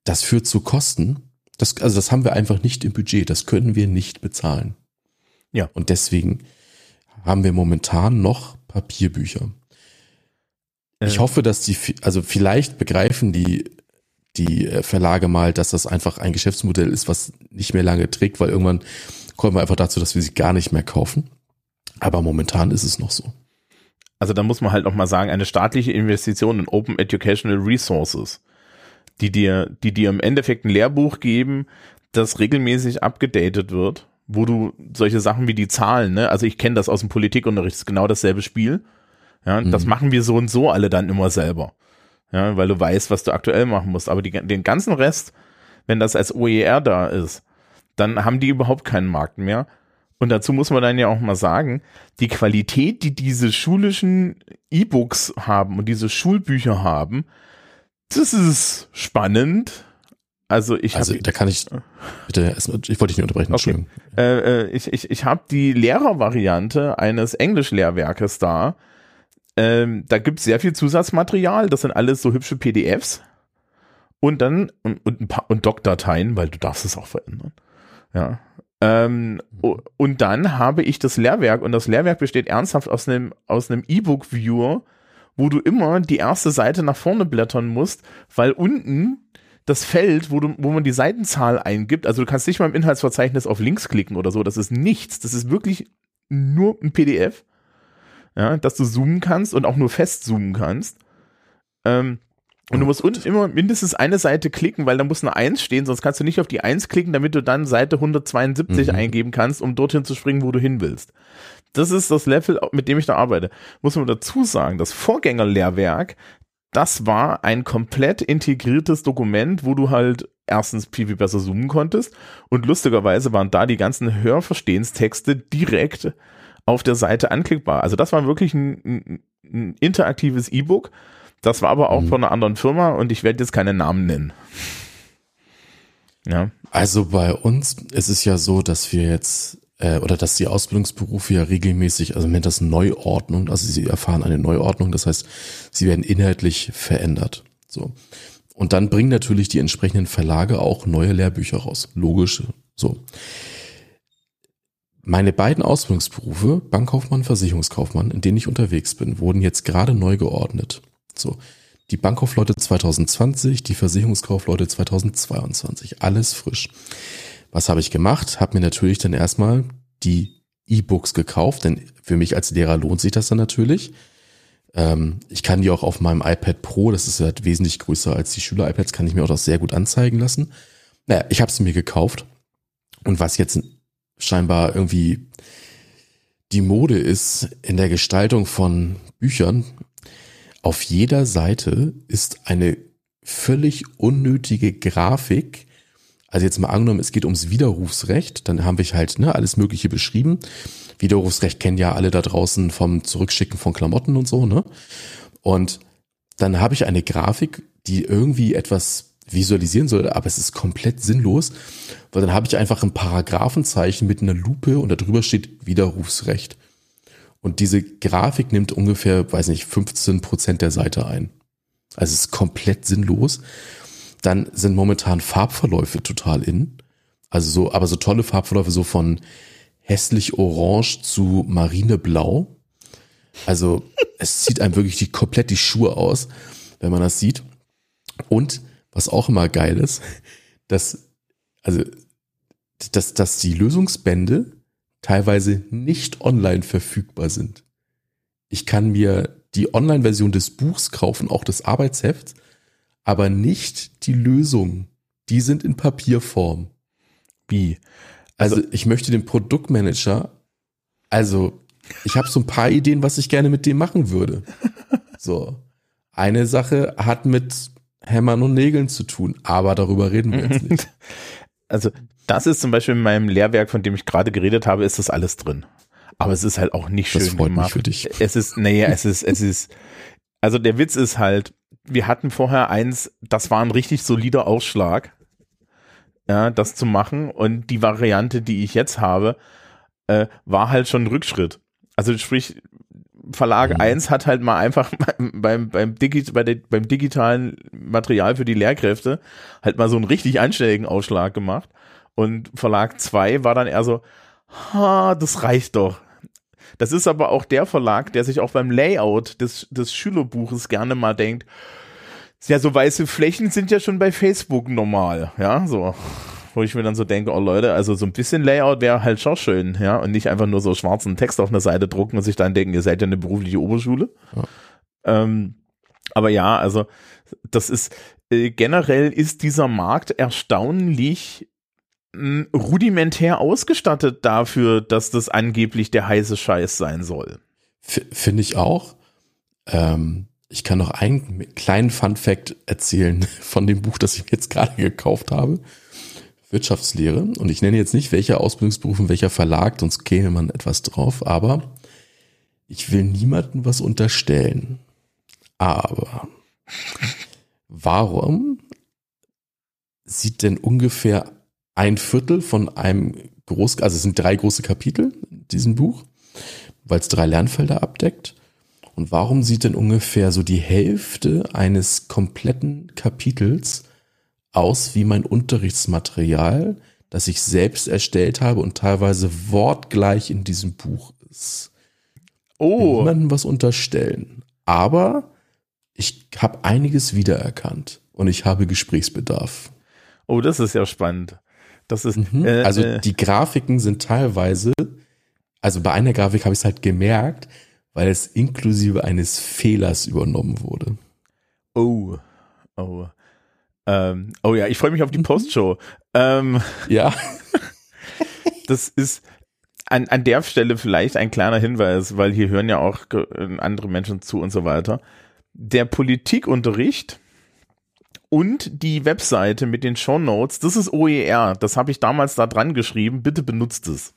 das führt zu Kosten. Das, also das haben wir einfach nicht im Budget. Das können wir nicht bezahlen. Ja. Und deswegen haben wir momentan noch Papierbücher. Ich hoffe, dass die, also vielleicht begreifen die, die äh, Verlage mal, dass das einfach ein Geschäftsmodell ist, was nicht mehr lange trägt, weil irgendwann kommen wir einfach dazu, dass wir sie gar nicht mehr kaufen. Aber momentan ist es noch so. Also da muss man halt noch mal sagen, eine staatliche Investition in Open Educational Resources die dir, die dir im Endeffekt ein Lehrbuch geben, das regelmäßig abgedatet wird, wo du solche Sachen wie die Zahlen, ne, also ich kenne das aus dem Politikunterricht, ist genau dasselbe Spiel. Ja, mhm. das machen wir so und so alle dann immer selber. Ja, weil du weißt, was du aktuell machen musst. Aber die, den ganzen Rest, wenn das als OER da ist, dann haben die überhaupt keinen Markt mehr. Und dazu muss man dann ja auch mal sagen, die Qualität, die diese schulischen E-Books haben und diese Schulbücher haben, das ist spannend. Also ich also da kann ich bitte erstmal, ich wollte dich nicht unterbrechen. Okay. Äh, äh, ich ich, ich habe die Lehrervariante eines Englischlehrwerkes da. Ähm, da gibt es sehr viel Zusatzmaterial. Das sind alles so hübsche PDFs und dann und, und ein paar und Doc-Dateien, weil du darfst es auch verändern. Ja. Ähm, und dann habe ich das Lehrwerk und das Lehrwerk besteht ernsthaft aus einem aus E-Book-Viewer wo du immer die erste Seite nach vorne blättern musst, weil unten das Feld, wo, du, wo man die Seitenzahl eingibt, also du kannst nicht mal im Inhaltsverzeichnis auf Links klicken oder so, das ist nichts, das ist wirklich nur ein PDF, ja, dass du zoomen kannst und auch nur fest zoomen kannst. Ähm, und du musst unten immer mindestens eine Seite klicken, weil da muss eine 1 stehen, sonst kannst du nicht auf die 1 klicken, damit du dann Seite 172 mhm. eingeben kannst, um dorthin zu springen, wo du hin willst. Das ist das Level, mit dem ich da arbeite. Muss man dazu sagen, das Vorgängerlehrwerk, das war ein komplett integriertes Dokument, wo du halt erstens viel, viel besser zoomen konntest und lustigerweise waren da die ganzen Hörverstehenstexte direkt auf der Seite anklickbar. Also das war wirklich ein, ein, ein interaktives E-Book. Das war aber auch mhm. von einer anderen Firma und ich werde jetzt keine Namen nennen. Ja. Also bei uns ist es ja so, dass wir jetzt äh, oder dass die Ausbildungsberufe ja regelmäßig, also man nennt das Neuordnung, also sie erfahren eine Neuordnung, das heißt, sie werden inhaltlich verändert. So. Und dann bringen natürlich die entsprechenden Verlage auch neue Lehrbücher raus. Logisch, so. Meine beiden Ausbildungsberufe, Bankkaufmann, Versicherungskaufmann, in denen ich unterwegs bin, wurden jetzt gerade neu geordnet. So. Die Bankkaufleute 2020, die Versicherungskaufleute 2022. Alles frisch. Was habe ich gemacht? Habe mir natürlich dann erstmal die E-Books gekauft, denn für mich als Lehrer lohnt sich das dann natürlich. Ähm, ich kann die auch auf meinem iPad Pro, das ist halt wesentlich größer als die Schüler-iPads, kann ich mir auch das sehr gut anzeigen lassen. Naja, ich habe sie mir gekauft. Und was jetzt scheinbar irgendwie die Mode ist in der Gestaltung von Büchern, auf jeder Seite ist eine völlig unnötige Grafik, also jetzt mal angenommen, es geht ums Widerrufsrecht, dann haben wir halt ne, alles Mögliche beschrieben. Widerrufsrecht kennen ja alle da draußen vom Zurückschicken von Klamotten und so, ne? Und dann habe ich eine Grafik, die irgendwie etwas visualisieren soll, aber es ist komplett sinnlos, weil dann habe ich einfach ein Paragraphenzeichen mit einer Lupe und darüber steht Widerrufsrecht. Und diese Grafik nimmt ungefähr, weiß nicht, 15 Prozent der Seite ein. Also es ist komplett sinnlos. Dann sind momentan Farbverläufe total in. Also so, aber so tolle Farbverläufe so von hässlich orange zu marineblau. Also es zieht einem wirklich die, komplett die Schuhe aus, wenn man das sieht. Und was auch immer geil ist, dass, also, dass, dass die Lösungsbände teilweise nicht online verfügbar sind. Ich kann mir die Online-Version des Buchs kaufen, auch des Arbeitshefts, aber nicht die Lösung. Die sind in Papierform. Wie? Also, also ich möchte den Produktmanager, also ich habe so ein paar Ideen, was ich gerne mit dem machen würde. So. Eine Sache hat mit Hämmern und Nägeln zu tun, aber darüber reden wir jetzt nicht. Also, das ist zum Beispiel in meinem Lehrwerk, von dem ich gerade geredet habe, ist das alles drin. Aber es ist halt auch nicht schön das freut gemacht. Mich für dich. Es ist, nee, es ist, es ist, also der Witz ist halt, wir hatten vorher eins, das war ein richtig solider Ausschlag, ja, das zu machen und die Variante, die ich jetzt habe, äh, war halt schon ein Rückschritt. Also sprich, Verlag mhm. 1 hat halt mal einfach beim, beim, Digi bei der, beim digitalen Material für die Lehrkräfte halt mal so einen richtig einstelligen Ausschlag gemacht. Und Verlag 2 war dann eher so, ha, das reicht doch. Das ist aber auch der Verlag, der sich auch beim Layout des, des Schülerbuches gerne mal denkt, ja, so weiße Flächen sind ja schon bei Facebook normal, ja, so wo ich mir dann so denke, oh Leute, also so ein bisschen Layout wäre halt schon schön, ja, und nicht einfach nur so schwarzen Text auf einer Seite drucken und sich dann denken, ihr seid ja eine berufliche Oberschule. Ja. Ähm, aber ja, also das ist äh, generell ist dieser Markt erstaunlich mh, hm, rudimentär ausgestattet dafür, dass das angeblich der heiße Scheiß sein soll. Finde ich auch. Ähm, ich kann noch einen kleinen Fun Fact erzählen von dem Buch, das ich mir jetzt gerade gekauft habe. Wirtschaftslehre. Und ich nenne jetzt nicht, welcher Ausbildungsberuf und welcher Verlag, sonst käme man etwas drauf, aber ich will niemandem was unterstellen. Aber warum sieht denn ungefähr ein Viertel von einem groß, also es sind drei große Kapitel in diesem Buch, weil es drei Lernfelder abdeckt. Und warum sieht denn ungefähr so die Hälfte eines kompletten Kapitels aus wie mein Unterrichtsmaterial, das ich selbst erstellt habe und teilweise wortgleich in diesem Buch ist. Oh. Niemandem was unterstellen. Aber ich habe einiges wiedererkannt und ich habe Gesprächsbedarf. Oh, das ist ja spannend. Das ist mhm. äh, also äh, die Grafiken sind teilweise, also bei einer Grafik habe ich es halt gemerkt, weil es inklusive eines Fehlers übernommen wurde. Oh, oh. Ähm, oh ja, ich freue mich auf die Postshow. Ähm, ja. das ist an, an der Stelle vielleicht ein kleiner Hinweis, weil hier hören ja auch andere Menschen zu und so weiter. Der Politikunterricht und die Webseite mit den Show Notes, das ist OER. Das habe ich damals da dran geschrieben. Bitte benutzt es.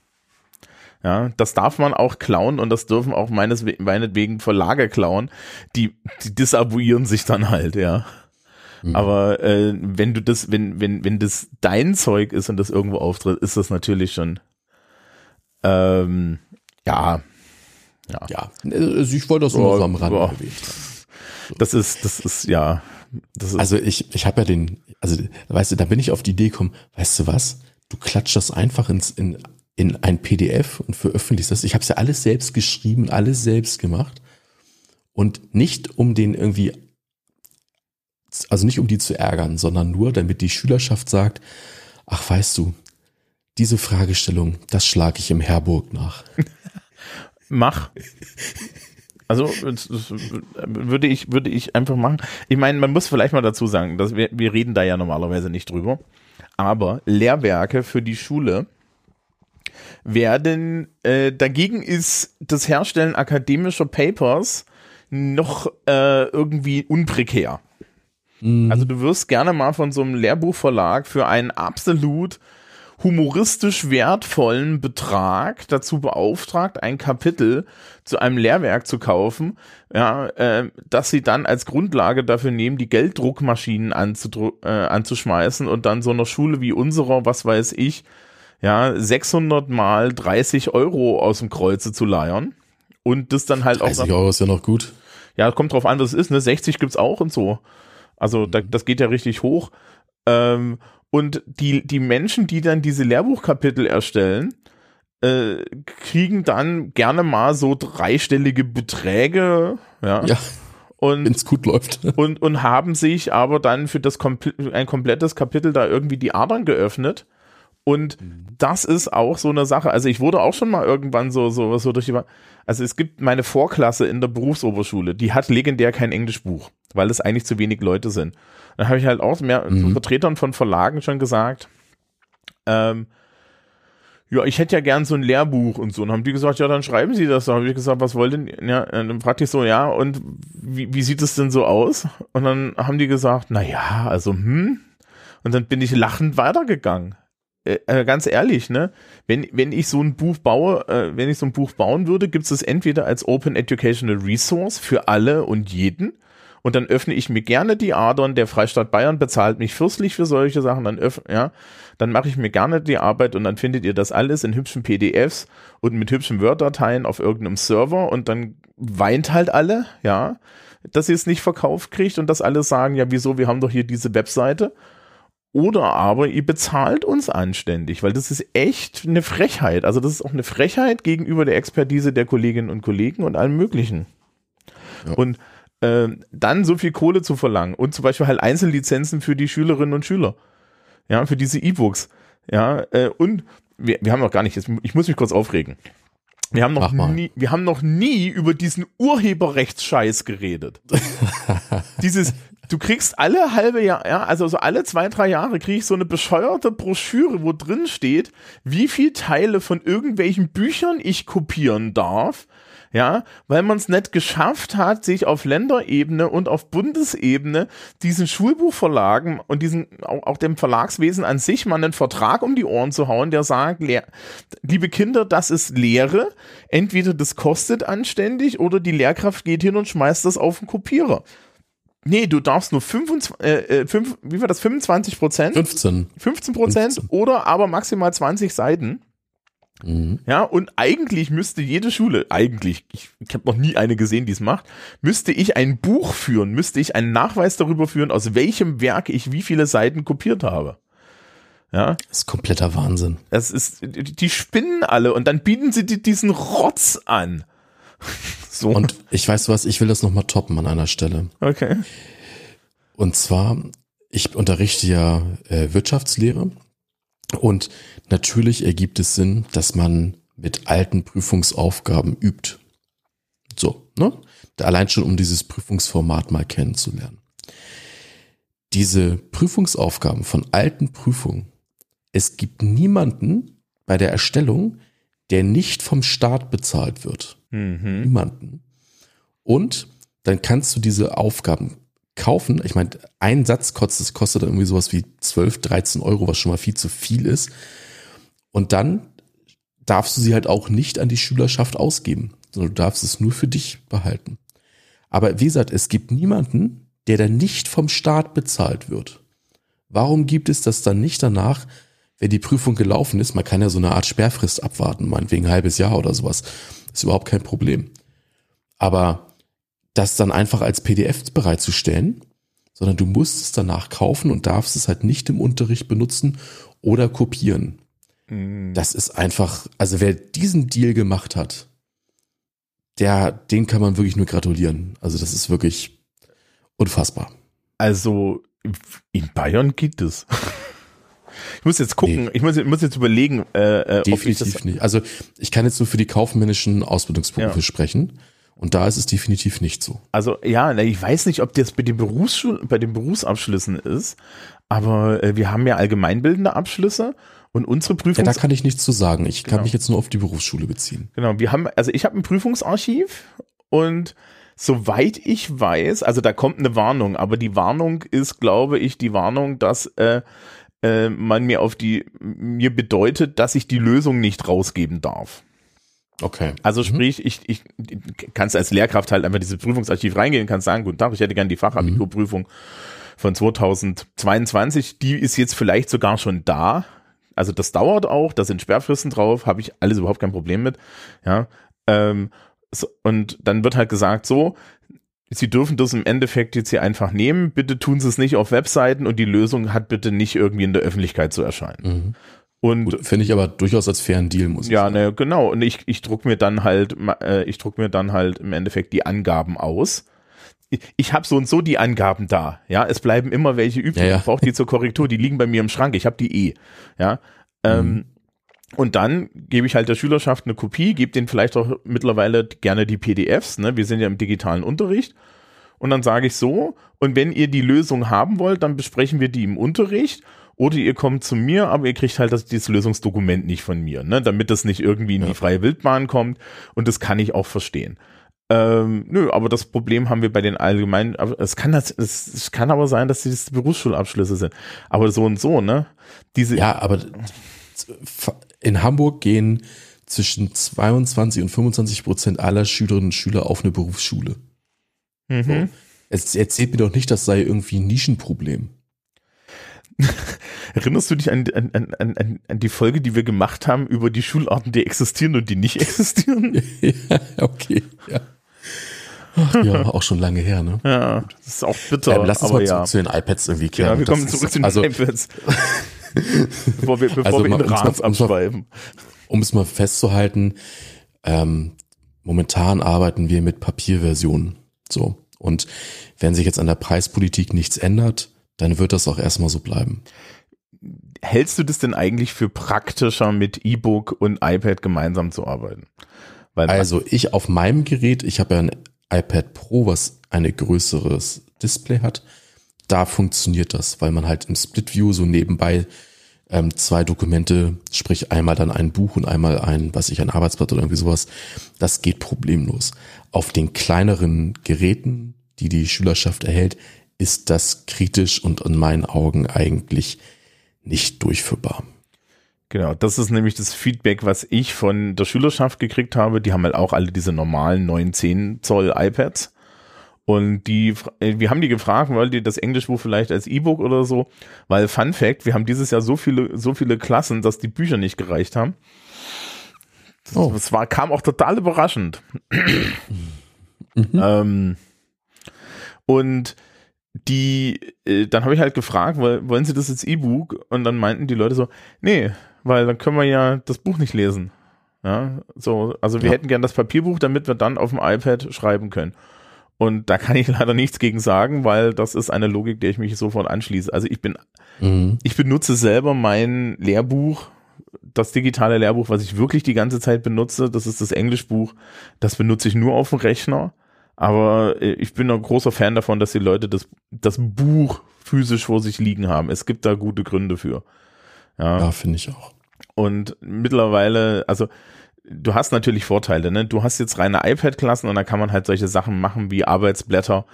Ja, das darf man auch klauen und das dürfen auch meines, meinetwegen Verlage klauen. Die, die disabonnieren sich dann halt, ja. Mhm. Aber äh, wenn du das, wenn, wenn, wenn das dein Zeug ist und das irgendwo auftritt, ist das natürlich schon ähm, ja. Ja. ja. Also ich wollte das nur oh, am Rand oh. so. Das ist, das ist, ja. Das ist also ich, ich habe ja den, also weißt du, da bin ich auf die Idee gekommen, weißt du was? Du klatscht das einfach ins, in, in ein PDF und veröffentlichst das. Ich habe es ja alles selbst geschrieben, alles selbst gemacht. Und nicht um den irgendwie also nicht um die zu ärgern, sondern nur, damit die Schülerschaft sagt, ach weißt du, diese Fragestellung, das schlage ich im Herburg nach. Mach. Also würde ich würde ich einfach machen. Ich meine, man muss vielleicht mal dazu sagen, dass wir wir reden da ja normalerweise nicht drüber, aber Lehrwerke für die Schule werden äh, dagegen ist das Herstellen akademischer Papers noch äh, irgendwie unprekär. Mhm. Also du wirst gerne mal von so einem Lehrbuchverlag für einen absolut humoristisch wertvollen Betrag dazu beauftragt, ein Kapitel zu einem Lehrwerk zu kaufen, ja, äh, dass sie dann als Grundlage dafür nehmen, die Gelddruckmaschinen äh, anzuschmeißen und dann so einer Schule wie unserer, was weiß ich, ja, 600 mal 30 Euro aus dem Kreuze zu leiern und das dann halt 30 auch. 30 Euro ist ja noch gut. Ja, kommt drauf an, was es ist, ne? 60 gibt's auch und so. Also da, das geht ja richtig hoch. Ähm, und die, die Menschen, die dann diese Lehrbuchkapitel erstellen, äh, kriegen dann gerne mal so dreistellige Beträge, ja. Ja. Wenn es gut läuft. Und, und haben sich aber dann für das Kompl ein komplettes Kapitel da irgendwie die Adern geöffnet. Und mhm. das ist auch so eine Sache. Also ich wurde auch schon mal irgendwann so, so, so durch die, also es gibt meine Vorklasse in der Berufsoberschule, die hat legendär kein Englischbuch, weil es eigentlich zu wenig Leute sind. Dann habe ich halt auch mehr mhm. Vertretern von Verlagen schon gesagt, ähm, ja, ich hätte ja gern so ein Lehrbuch und so. Und haben die gesagt, ja, dann schreiben Sie das. Da habe ich gesagt, was wollt denn, ja, dann fragte ich so, ja, und wie, wie sieht es denn so aus? Und dann haben die gesagt, na ja, also, hm. Und dann bin ich lachend weitergegangen. Äh, äh ganz ehrlich, ne? Wenn, wenn ich so ein Buch baue, äh, wenn ich so ein Buch bauen würde, gibt es es entweder als Open Educational Resource für alle und jeden und dann öffne ich mir gerne die Adern. Der Freistaat Bayern bezahlt mich fürstlich für solche Sachen. Dann öff ja, dann mache ich mir gerne die Arbeit und dann findet ihr das alles in hübschen PDFs und mit hübschen Word-Dateien auf irgendeinem Server und dann weint halt alle, ja, dass ihr es nicht verkauft kriegt und dass alle sagen, ja, wieso, wir haben doch hier diese Webseite. Oder aber ihr bezahlt uns anständig, weil das ist echt eine Frechheit. Also das ist auch eine Frechheit gegenüber der Expertise der Kolleginnen und Kollegen und allem Möglichen. Ja. Und äh, dann so viel Kohle zu verlangen und zum Beispiel halt Einzellizenzen für die Schülerinnen und Schüler. Ja, für diese E-Books. Ja, äh, und wir, wir haben noch gar nicht, ich muss mich kurz aufregen. Wir haben noch nie, wir haben noch nie über diesen Urheberrechtsscheiß geredet. Dieses, du kriegst alle halbe Jahr, ja, also so alle zwei, drei Jahre krieg ich so eine bescheuerte Broschüre, wo drin steht, wie viel Teile von irgendwelchen Büchern ich kopieren darf, ja, weil man es nicht geschafft hat, sich auf Länderebene und auf Bundesebene diesen Schulbuchverlagen und diesen auch, auch dem Verlagswesen an sich mal einen Vertrag um die Ohren zu hauen, der sagt, liebe Kinder, das ist Lehre, entweder das kostet anständig oder die Lehrkraft geht hin und schmeißt das auf den Kopierer. Nee, du darfst nur 25, äh, 5, äh, wie war das, 25 Prozent? 15. 15 Prozent oder aber maximal 20 Seiten. Mhm. Ja, und eigentlich müsste jede Schule, eigentlich, ich, ich habe noch nie eine gesehen, die es macht, müsste ich ein Buch führen, müsste ich einen Nachweis darüber führen, aus welchem Werk ich wie viele Seiten kopiert habe. Ja. Das ist kompletter Wahnsinn. Das ist, die spinnen alle und dann bieten sie dir diesen Rotz an. So. Und ich weiß was, ich will das nochmal toppen an einer Stelle. Okay. Und zwar, ich unterrichte ja äh, Wirtschaftslehre und natürlich ergibt es Sinn, dass man mit alten Prüfungsaufgaben übt. So, ne? Allein schon, um dieses Prüfungsformat mal kennenzulernen. Diese Prüfungsaufgaben von alten Prüfungen, es gibt niemanden bei der Erstellung, der nicht vom Staat bezahlt wird. Mhm. Niemanden. Und dann kannst du diese Aufgaben kaufen. Ich meine, ein Satz kostet, kostet dann irgendwie sowas wie 12, 13 Euro, was schon mal viel zu viel ist. Und dann darfst du sie halt auch nicht an die Schülerschaft ausgeben, sondern du darfst es nur für dich behalten. Aber wie gesagt, es gibt niemanden, der dann nicht vom Staat bezahlt wird. Warum gibt es das dann nicht danach, wenn die Prüfung gelaufen ist? Man kann ja so eine Art Sperrfrist abwarten, meinetwegen ein halbes Jahr oder sowas. ist überhaupt kein Problem. Aber das dann einfach als PDF bereitzustellen, sondern du musst es danach kaufen und darfst es halt nicht im Unterricht benutzen oder kopieren. Mhm. Das ist einfach, also wer diesen Deal gemacht hat, der, den kann man wirklich nur gratulieren. Also das ist wirklich unfassbar. Also in Bayern geht es. Ich muss jetzt gucken, nee. ich muss, muss, jetzt überlegen, äh, Definitiv ob ich das nicht. Also ich kann jetzt nur für die kaufmännischen Ausbildungsberufe ja. sprechen. Und da ist es definitiv nicht so. Also ja, ich weiß nicht, ob das bei den, Berufsschul bei den Berufsabschlüssen ist, aber äh, wir haben ja allgemeinbildende Abschlüsse und unsere Prüfungs... Ja, da kann ich nichts zu sagen. Ich genau. kann mich jetzt nur auf die Berufsschule beziehen. Genau, wir haben, also ich habe ein Prüfungsarchiv und soweit ich weiß, also da kommt eine Warnung, aber die Warnung ist, glaube ich, die Warnung, dass äh, äh, man mir auf die, mir bedeutet, dass ich die Lösung nicht rausgeben darf. Okay. Also sprich, ich, ich kannst als Lehrkraft halt einfach dieses Prüfungsarchiv reingehen, kannst sagen, guten Tag, ich hätte gern die Fachabiturprüfung von 2022, die ist jetzt vielleicht sogar schon da. Also das dauert auch, da sind Sperrfristen drauf, habe ich alles überhaupt kein Problem mit. Ja. Ähm, so, und dann wird halt gesagt, so, Sie dürfen das im Endeffekt jetzt hier einfach nehmen. Bitte tun Sie es nicht auf Webseiten und die Lösung hat bitte nicht irgendwie in der Öffentlichkeit zu erscheinen. Mhm. Und Finde ich aber durchaus als fairen Deal, muss ich ja, ne, genau. Und ich, ich druck mir dann halt, äh, ich druck mir dann halt im Endeffekt die Angaben aus. Ich, ich habe so und so die Angaben da. Ja, es bleiben immer welche übrig. Ja, ja. Ich brauche die zur Korrektur. Die liegen bei mir im Schrank. Ich habe die eh. Ja. Ähm, und dann gebe ich halt der Schülerschaft eine Kopie, gebe denen vielleicht auch mittlerweile gerne die PDFs. Ne? Wir sind ja im digitalen Unterricht. Und dann sage ich so, und wenn ihr die Lösung haben wollt, dann besprechen wir die im Unterricht. Oder ihr kommt zu mir, aber ihr kriegt halt das, dieses Lösungsdokument nicht von mir, ne? damit das nicht irgendwie in die freie Wildbahn kommt. Und das kann ich auch verstehen. Ähm, nö, aber das Problem haben wir bei den allgemeinen, aber es kann das, es, es kann aber sein, dass das Berufsschulabschlüsse sind. Aber so und so, ne? Diese, Ja, aber in Hamburg gehen zwischen 22 und 25 Prozent aller Schülerinnen und Schüler auf eine Berufsschule. mhm. Es erzählt mir doch nicht, das sei irgendwie ein Nischenproblem. Erinnerst du dich an, an, an, an, die Folge, die wir gemacht haben über die Schularten, die existieren und die nicht existieren? ja, okay, ja. Ach, ja, auch schon lange her, ne? Ja, das ist auch bitter. Ähm, lass uns mal ja. zurück zu den iPads irgendwie klären. Ja, wir kommen ist- zurück zu den also, iPads. Bevor wir, bevor Also wir mal- in Rans abschweifen. um es mal festzuhalten, ähm, momentan arbeiten wir mit Papierversionen. So. Und wenn sich jetzt an der Preispolitik nichts ändert, dann wird das auch erstmal so bleiben. Hältst du das denn eigentlich für praktischer, mit E-Book und iPad gemeinsam zu arbeiten? Weil Also ich auf meinem Gerät, ich habe ja ein iPad Pro, was ein größeres Display hat. Da funktioniert das, weil man halt im Split View so nebenbei ähm, zwei Dokumente, sprich einmal dann ein Buch und einmal ein, was ich ein Arbeitsblatt oder irgendwie sowas, das geht problemlos. Auf den kleineren Geräten, die die Schülerschaft erhält, ist das kritisch und in meinen Augen eigentlich nicht durchführbar. Genau, das ist nämlich das Feedback, was ich von der Schülerschaft gekriegt habe. Die haben halt auch alle diese normalen 9, 10 Zoll iPads. Und die, äh, wir haben die gefragt, wollt ihr das Englischbuch vielleicht als E-Book oder so? Weil Fun Fact, wir haben dieses Jahr so viele, so viele Klassen, dass die Bücher nicht gereicht haben. Das, Oh. das war, kam auch total überraschend. ähm, und die, äh, dann habe ich halt gefragt, weil, wollen Sie das als E-Book? Und dann meinten die Leute so, nee, weil dann können wir ja das Buch nicht lesen. Ja, so, also wir Ja. hätten gern das Papierbuch, damit wir dann auf dem iPad schreiben können. Und da kann ich leider nichts gegen sagen, weil das ist eine Logik, der ich mich sofort anschließe. Also ich bin, Mhm. ich benutze selber mein Lehrbuch, das digitale Lehrbuch, was ich wirklich die ganze Zeit benutze, das ist das Englischbuch. Das benutze ich nur auf dem Rechner. Aber äh, ich bin ein großer Fan davon, dass die Leute das, das Buch physisch vor sich liegen haben. Es gibt da gute Gründe für. Ja. Ja, finde ich auch. Und mittlerweile, also du hast natürlich Vorteile, ne? Du hast jetzt reine iPad-Klassen und da kann man halt solche Sachen machen wie Arbeitsblätter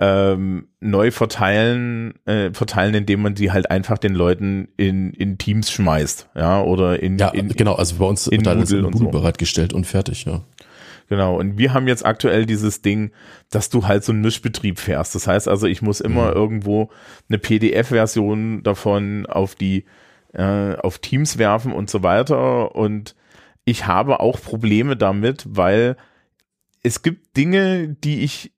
ähm, neu verteilen, äh, verteilen, indem man die halt einfach den Leuten in, in Teams schmeißt, ja, oder in, Ja, in genau, also bei uns in Moodle in Moodle so. bereitgestellt und fertig, ja. Genau, und wir haben jetzt aktuell dieses Ding, dass du halt so einen Mischbetrieb fährst. Das heißt also, ich muss immer irgendwo eine PDF-Version davon auf die, äh, auf Teams werfen und so weiter. Und ich habe auch Probleme damit, weil es gibt Dinge, die ich,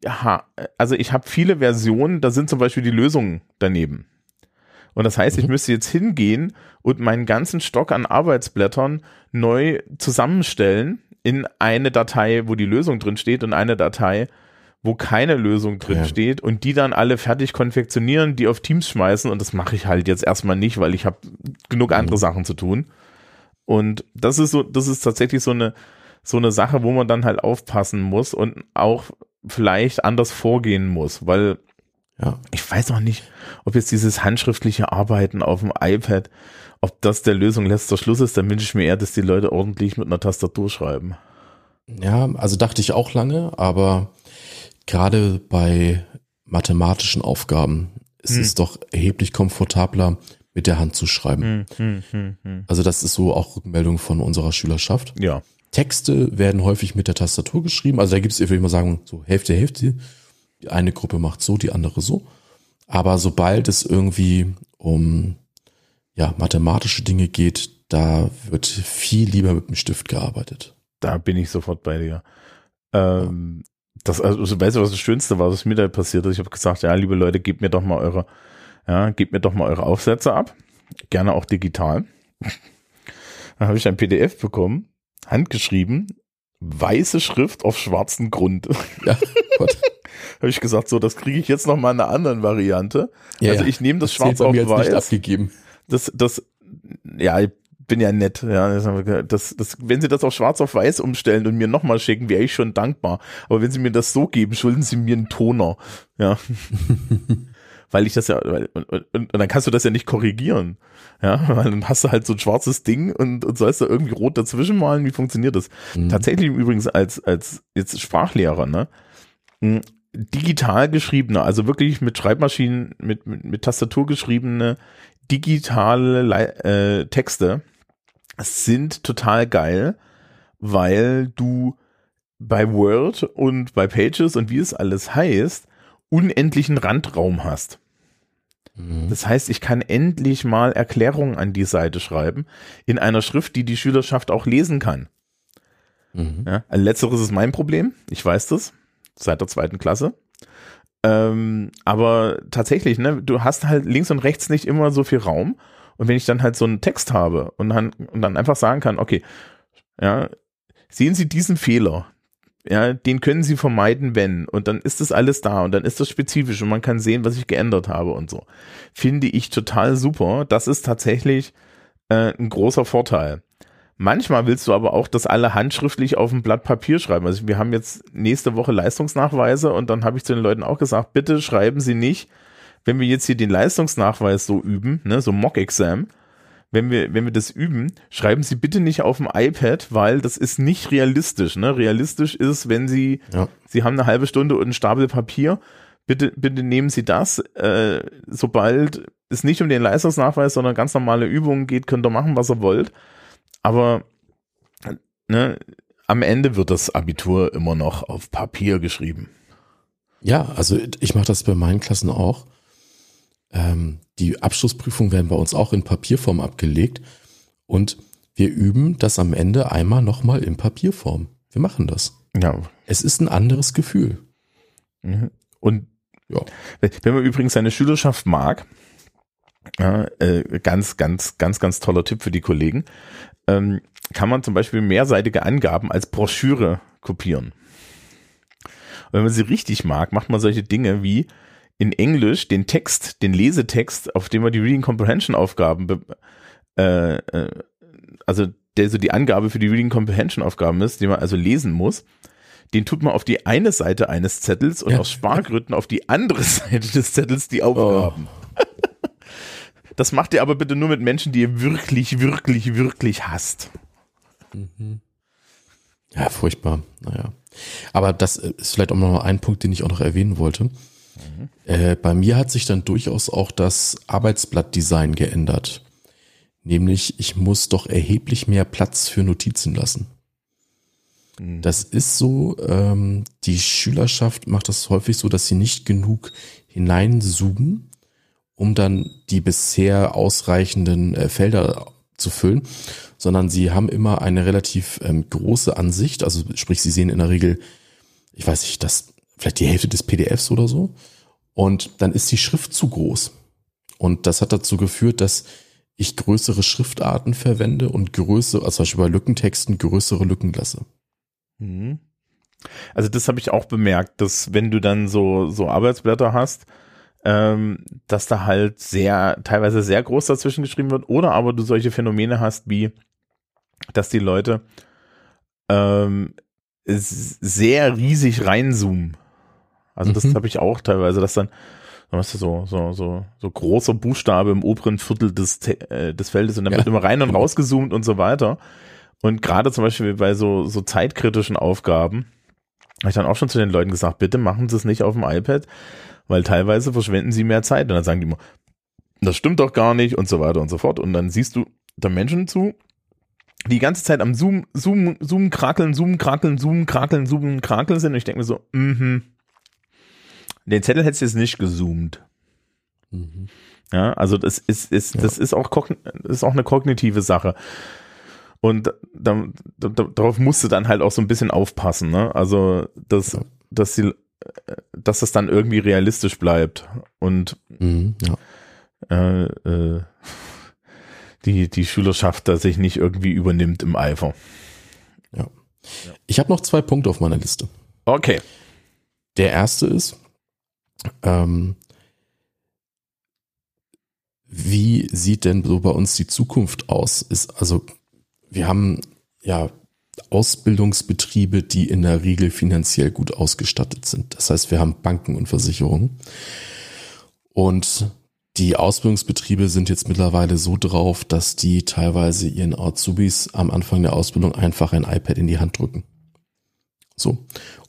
also ich habe viele Versionen, da sind zum Beispiel die Lösungen daneben. Und das heißt, ich müsste jetzt hingehen und meinen ganzen Stock an Arbeitsblättern neu zusammenstellen in eine Datei, wo die Lösung drin steht und eine Datei, wo keine Lösung drin Ja. steht und die dann alle fertig konfektionieren, die auf Teams schmeißen und das mache ich halt jetzt erstmal nicht, weil ich habe genug andere Sachen zu tun. Und das ist so, das ist tatsächlich so eine so eine Sache, wo man dann halt aufpassen muss und auch vielleicht anders vorgehen muss, weil Ja. ich weiß auch nicht, ob jetzt dieses handschriftliche Arbeiten auf dem iPad, ob das der Lösung letzter Schluss ist, dann wünsche ich mir eher, dass die Leute ordentlich mit einer Tastatur schreiben. Ja, also dachte ich auch lange, aber gerade bei mathematischen Aufgaben ist Hm. es doch erheblich komfortabler, mit der Hand zu schreiben. Hm, hm, hm, Also das ist so auch Rückmeldung von unserer Schülerschaft. Ja. Texte werden häufig mit der Tastatur geschrieben. Also da gibt es, ich würde mal sagen, so Hälfte, Hälfte. Die eine Gruppe macht so, die andere so. Aber sobald es irgendwie um ja, mathematische Dinge geht, da wird viel lieber mit dem Stift gearbeitet. Da bin ich sofort bei dir. Ähm, das, also, weißt du, was das Schönste war, was mir da passiert ist? Ich habe gesagt, ja, liebe Leute, gebt mir doch mal eure, ja, gebt mir doch mal eure Aufsätze ab. Gerne auch digital. Dann habe ich ein PDF bekommen, handgeschrieben, weiße Schrift auf schwarzen Grund. Ja, Gott. habe ich gesagt, so, das kriege ich jetzt noch mal in einer anderen Variante. Ja, also ich nehme das, zählt schwarz auf als nicht weiß. abgegeben. Das, das, ja, ich bin ja nett. Ja, das, das, wenn Sie das auf schwarz auf weiß umstellen und mir nochmal schicken, wäre ich schon dankbar. Aber wenn Sie mir das so geben, schulden Sie mir einen Toner. Ja. weil ich das ja, weil, und, und, und dann kannst du das ja nicht korrigieren. Ja, weil dann hast du halt so ein schwarzes Ding und, und sollst da irgendwie rot dazwischen malen. Wie funktioniert das? Mhm. Tatsächlich übrigens als, als jetzt Sprachlehrer, ne? mh, Digital geschriebene, also wirklich mit Schreibmaschinen, mit, mit, mit Tastatur geschriebene digitale Lei- äh, Texte sind total geil, weil du bei Word und bei Pages und wie es alles heißt, unendlichen Randraum hast. Mhm. Das heißt, ich kann endlich mal Erklärungen an die Seite schreiben in einer Schrift, die die Schülerschaft auch lesen kann. Mhm. Ja, also letzteres ist mein Problem. Ich weiß das seit der zweiten Klasse. Ähm, aber tatsächlich, ne, du hast halt links und rechts nicht immer so viel Raum. Und wenn ich dann halt so einen Text habe und dann, und dann einfach sagen kann, okay, ja, sehen Sie diesen Fehler, ja, den können Sie vermeiden, wenn, und dann ist das alles da und dann ist das spezifisch und man kann sehen, was ich geändert habe und so. Finde ich total super. Das ist tatsächlich äh, ein großer Vorteil. Manchmal willst du aber auch, dass alle handschriftlich auf ein Blatt Papier schreiben. Also wir haben jetzt nächste Woche Leistungsnachweise und dann habe ich zu den Leuten auch gesagt, bitte schreiben Sie nicht, wenn wir jetzt hier den Leistungsnachweis so üben, ne, so Mock-Exam, wenn wir, wenn wir das üben, schreiben Sie bitte nicht auf dem iPad, weil das ist nicht realistisch. Ne? Realistisch ist, wenn Sie, Ja. Sie haben eine halbe Stunde und einen Stapel Papier, bitte, bitte nehmen Sie das. Äh, sobald es nicht um den Leistungsnachweis, sondern ganz normale Übungen geht, könnt ihr machen, was ihr wollt. Aber ne, am Ende wird das Abitur immer noch auf Papier geschrieben. Ja, also ich mache das bei meinen Klassen auch. Ähm, die Abschlussprüfungen werden bei uns auch in Papierform abgelegt und wir üben das am Ende einmal nochmal in Papierform. Wir machen das. Ja. Es ist ein anderes Gefühl. Mhm. Und Ja. wenn man übrigens seine Schülerschaft mag, ja, äh, ganz, ganz, ganz, ganz toller Tipp für die Kollegen, ähm, kann man zum Beispiel mehrseitige Angaben als Broschüre kopieren. Und wenn man sie richtig mag, macht man solche Dinge wie in Englisch den Text, den Lesetext, auf dem man die Reading Comprehension Aufgaben, be- äh, äh, also der so die Angabe für die Reading Comprehension Aufgaben ist, den man also lesen muss, den tut man auf die eine Seite eines Zettels und Ja. aus Spargründen auf die andere Seite des Zettels die Aufgaben. Das macht ihr aber bitte nur mit Menschen, die ihr wirklich, wirklich, wirklich hasst. Ja, furchtbar. Naja. Aber das ist vielleicht auch noch ein Punkt, den ich auch noch erwähnen wollte. Äh, bei mir hat sich dann durchaus auch das Arbeitsblattdesign geändert. Nämlich, ich muss doch erheblich mehr Platz für Notizen lassen. Das ist so, ähm, die Schülerschaft macht das häufig so, dass sie nicht genug hineinzoomen, um dann die bisher ausreichenden äh, Felder zu füllen, sondern sie haben immer eine relativ ähm, große Ansicht, also sprich, sie sehen in der Regel, ich weiß nicht, das vielleicht die Hälfte des PDFs oder so, und dann ist die Schrift zu groß. Und das hat dazu geführt, dass ich größere Schriftarten verwende und größere, also zum Beispiel bei Lückentexten größere Lücken lasse. Mhm. Also das habe ich auch bemerkt, dass wenn du dann so, so Arbeitsblätter hast, ähm, dass da halt sehr, teilweise sehr groß dazwischen geschrieben wird oder aber du solche Phänomene hast wie, dass die Leute ähm, sehr riesig reinzoomen. Also das Mhm. habe ich auch teilweise, dass dann weißt du, so, so, so, so großer Buchstabe im oberen Viertel des, äh, des Feldes und dann Ja. wird immer rein und rausgezoomt und so weiter. Und gerade zum Beispiel bei so, so zeitkritischen Aufgaben habe ich dann auch schon zu den Leuten gesagt, bitte machen Sie es nicht auf dem iPad, weil teilweise verschwenden Sie mehr Zeit. Und dann sagen die immer, das stimmt doch gar nicht und so weiter und so fort. Und dann siehst du da Menschen zu, die ganze Zeit am Zoom, Zoom, Zoom, krakeln, Zoom, krakeln, Zoom, krakeln, Zoom, krakeln sind. Und ich denke mir so, mhm. Den Zettel hättest du jetzt nicht gezoomt. Mhm. Ja, also das ist, ist, ja. das ist auch, das ist auch eine kognitive Sache. Und da, da, darauf musst du dann halt auch so ein bisschen aufpassen, ne? Also, dass, ja. dass sie, dass es dann irgendwie realistisch bleibt und mhm, ja. äh, äh, die, die Schülerschaft da sich nicht irgendwie übernimmt im Eifer. Ja. Ich habe noch zwei Punkte auf meiner Liste. Okay. Der erste ist, ähm, wie sieht denn so bei uns die Zukunft aus? Ist also, wir haben ja Ausbildungsbetriebe, die in der Regel finanziell gut ausgestattet sind. Das heißt, wir haben Banken und Versicherungen. Und die Ausbildungsbetriebe sind jetzt mittlerweile so drauf, dass die teilweise ihren Azubis am Anfang der Ausbildung einfach ein iPad in die Hand drücken. So.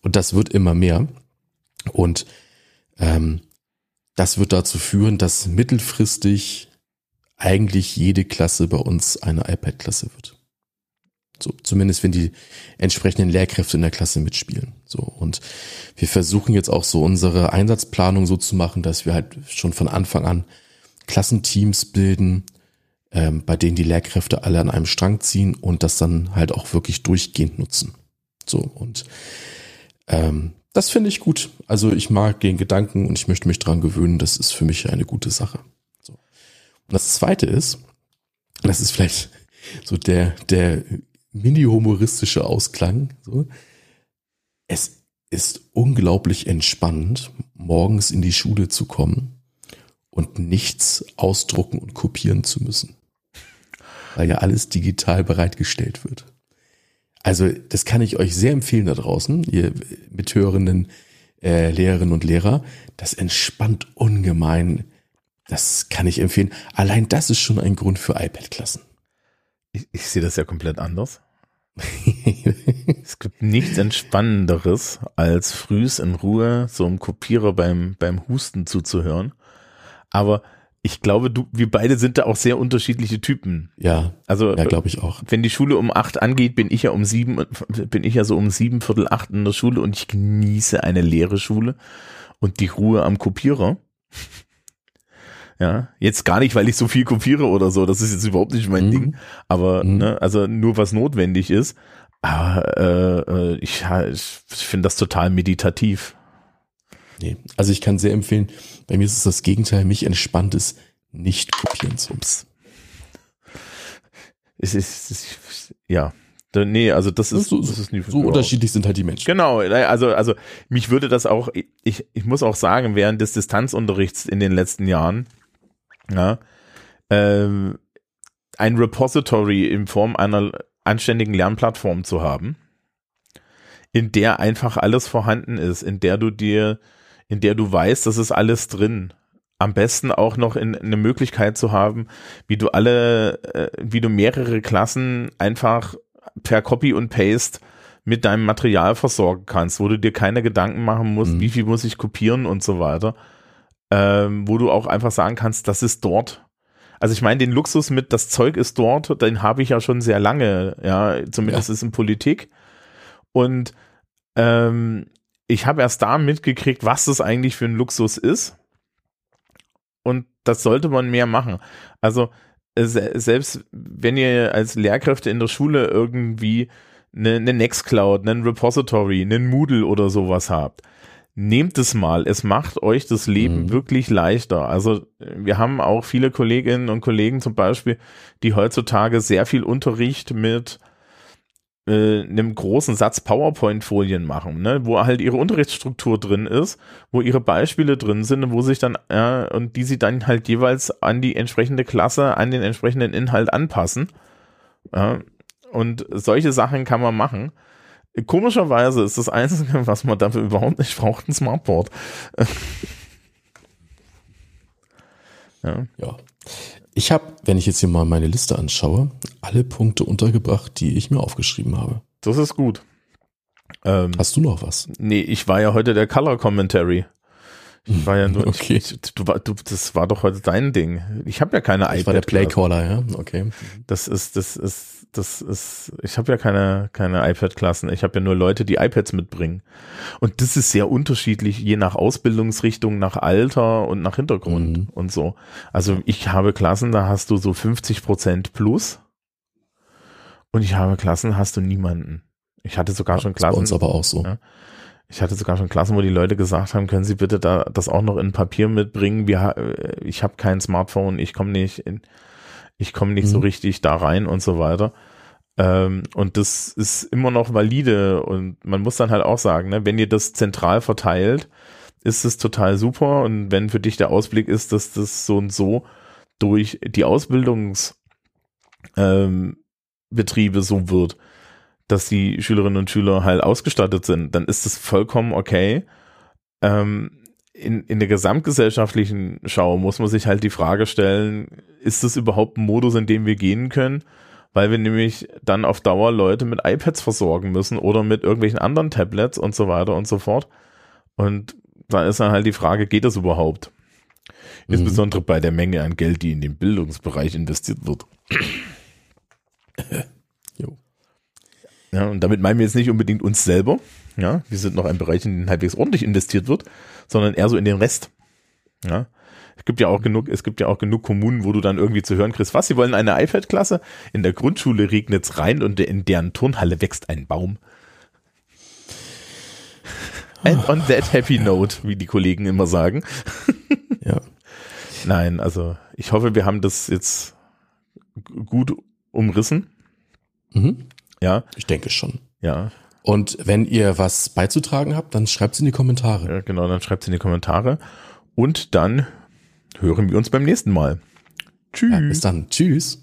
Und das wird immer mehr. Und ähm, das wird dazu führen, dass mittelfristig eigentlich jede Klasse bei uns eine iPad-Klasse wird. So, zumindest wenn die entsprechenden Lehrkräfte in der Klasse mitspielen. So, und wir versuchen jetzt auch so unsere Einsatzplanung so zu machen, dass wir halt schon von Anfang an Klassenteams bilden, ähm, bei denen die Lehrkräfte alle an einem Strang ziehen und das dann halt auch wirklich durchgehend nutzen. So, und ähm, das finde ich gut. Also ich mag den Gedanken und ich möchte mich dran gewöhnen. Das ist für mich eine gute Sache. So. Und das zweite ist, das ist vielleicht so der, der mini-humoristische Ausklang. So. Es ist unglaublich entspannend, morgens in die Schule zu kommen und nichts ausdrucken und kopieren zu müssen. Weil ja alles digital bereitgestellt wird. Also das kann ich euch sehr empfehlen da draußen, ihr mithörenden äh, Lehrerinnen und Lehrer. Das entspannt ungemein. Das kann ich empfehlen. Allein das ist schon ein Grund für iPad-Klassen. Ich, ich sehe das ja komplett anders. es gibt nichts Entspannenderes, als frühs in Ruhe so einem Kopierer beim, beim Husten zuzuhören. Aber ich glaube, du, wir beide sind da auch sehr unterschiedliche Typen. Ja. Also, ja, glaube ich auch. Wenn die Schule um acht angeht, bin ich ja um sieben, bin ich ja so um sieben, Viertel acht in der Schule und ich genieße eine leere Schule und die Ruhe am Kopierer. Ja, jetzt gar nicht, weil ich so viel kopiere oder so, das ist jetzt überhaupt nicht mein mhm. Ding, aber mhm. ne, also nur was notwendig ist. Aber äh, äh ich, ich finde das total meditativ. Nee, also ich kann sehr empfehlen, bei mir ist es das Gegenteil, mich entspannt es nicht kopieren zu. Es ist, es ist, ja, Nee, also das ist, so, das ist nie, so unterschiedlich sind halt die Menschen. Genau, also, also mich würde das auch, ich, ich muss auch sagen, während des Distanzunterrichts in den letzten Jahren, ja, ähm, ein Repository in Form einer anständigen Lernplattform zu haben, in der einfach alles vorhanden ist, in der du dir in der du weißt, das ist alles drin. Am besten auch noch in, eine Möglichkeit zu haben, wie du alle, äh, wie du mehrere Klassen einfach per Copy und Paste mit deinem Material versorgen kannst, wo du dir keine Gedanken machen musst, mhm. wie viel muss ich kopieren und so weiter. Ähm, wo du auch einfach sagen kannst, das ist dort. Also ich meine, den Luxus mit, das Zeug ist dort, den habe ich ja schon sehr lange, ja, zumindest ja. ist in Politik. Und ähm, ich habe erst da mitgekriegt, was das eigentlich für ein Luxus ist. Und das sollte man mehr machen. Also selbst wenn ihr als Lehrkräfte in der Schule irgendwie eine, eine Nextcloud, einen Repository, einen Moodle oder sowas habt, nehmt es mal. Es macht euch das Leben mhm. wirklich leichter. Also wir haben auch viele Kolleginnen und Kollegen zum Beispiel, die heutzutage sehr viel Unterricht mit äh, einem großen Satz PowerPoint-Folien machen, ne, wo halt ihre Unterrichtsstruktur drin ist, wo ihre Beispiele drin sind, wo sich dann, ja, und die sie dann halt jeweils an die entsprechende Klasse, an den entsprechenden Inhalt anpassen. Ja, und solche Sachen kann man machen. Komischerweise ist das Einzige, was man dafür überhaupt nicht braucht, ein Smartboard. ja. ja. Ich habe, wenn ich jetzt hier mal meine Liste anschaue, alle Punkte untergebracht, die ich mir aufgeschrieben habe. Das ist gut. Ähm, Hast du noch was? Nee, ich war ja heute der Color Commentary. Ich war ja nur, Okay. ich, du, du, das war doch heute dein Ding. Ich habe ja keine Das war der. Playcaller, ja, okay. Das ist, das ist, das ist, ich habe ja keine, keine iPad-Klassen. Ich habe ja nur Leute, die iPads mitbringen. Und das ist sehr unterschiedlich, je nach Ausbildungsrichtung, nach Alter und nach Hintergrund Mhm. und so. Also ich habe Klassen, da hast du so 50 Prozent plus. Und ich habe Klassen, hast du niemanden. Ich hatte sogar schon Ist bei Klassen. uns aber auch so. Ja. Ich hatte sogar schon Klassen, wo die Leute gesagt haben, können Sie bitte da das auch noch in Papier mitbringen? Wir, äh, ich habe kein Smartphone, ich komme nicht in, ich komme nicht so Mhm. richtig da rein und so weiter. Ähm, und das ist immer noch valide und man muss dann halt auch sagen, ne, wenn ihr das zentral verteilt, ist es total super und wenn für dich der Ausblick ist, dass das so und so durch die Ausbildungsbetriebe ähm, so wird, dass die Schülerinnen und Schüler halt ausgestattet sind, dann ist das vollkommen okay. Ähm, in, in der gesamtgesellschaftlichen Schau muss man sich halt die Frage stellen, ist das überhaupt ein Modus, in dem wir gehen können? Weil wir nämlich dann auf Dauer Leute mit iPads versorgen müssen oder mit irgendwelchen anderen Tablets und so weiter und so fort. Und da ist dann halt die Frage, geht das überhaupt? Mhm. Insbesondere bei der Menge an Geld, die in den Bildungsbereich investiert wird. Ja, und damit meinen wir jetzt nicht unbedingt uns selber. Ja, wir sind noch ein Bereich, in den halbwegs ordentlich investiert wird, sondern eher so in den Rest. Ja. Es gibt ja auch genug, es gibt ja auch genug Kommunen, wo du dann irgendwie zu hören kriegst, was, sie wollen eine iPad-Klasse? In der Grundschule regnet's rein und in deren Turnhalle wächst ein Baum. And on that happy note, wie die Kollegen immer sagen. Ja. Nein, also ich hoffe, wir haben das jetzt gut umrissen. Mhm. Ja, Ich denke schon. ja, und wenn ihr was beizutragen habt, dann schreibt es in die Kommentare. Ja, genau, dann schreibt es in die Kommentare. Und dann hören wir uns beim nächsten Mal. Tschüss. Ja, bis dann. Tschüss.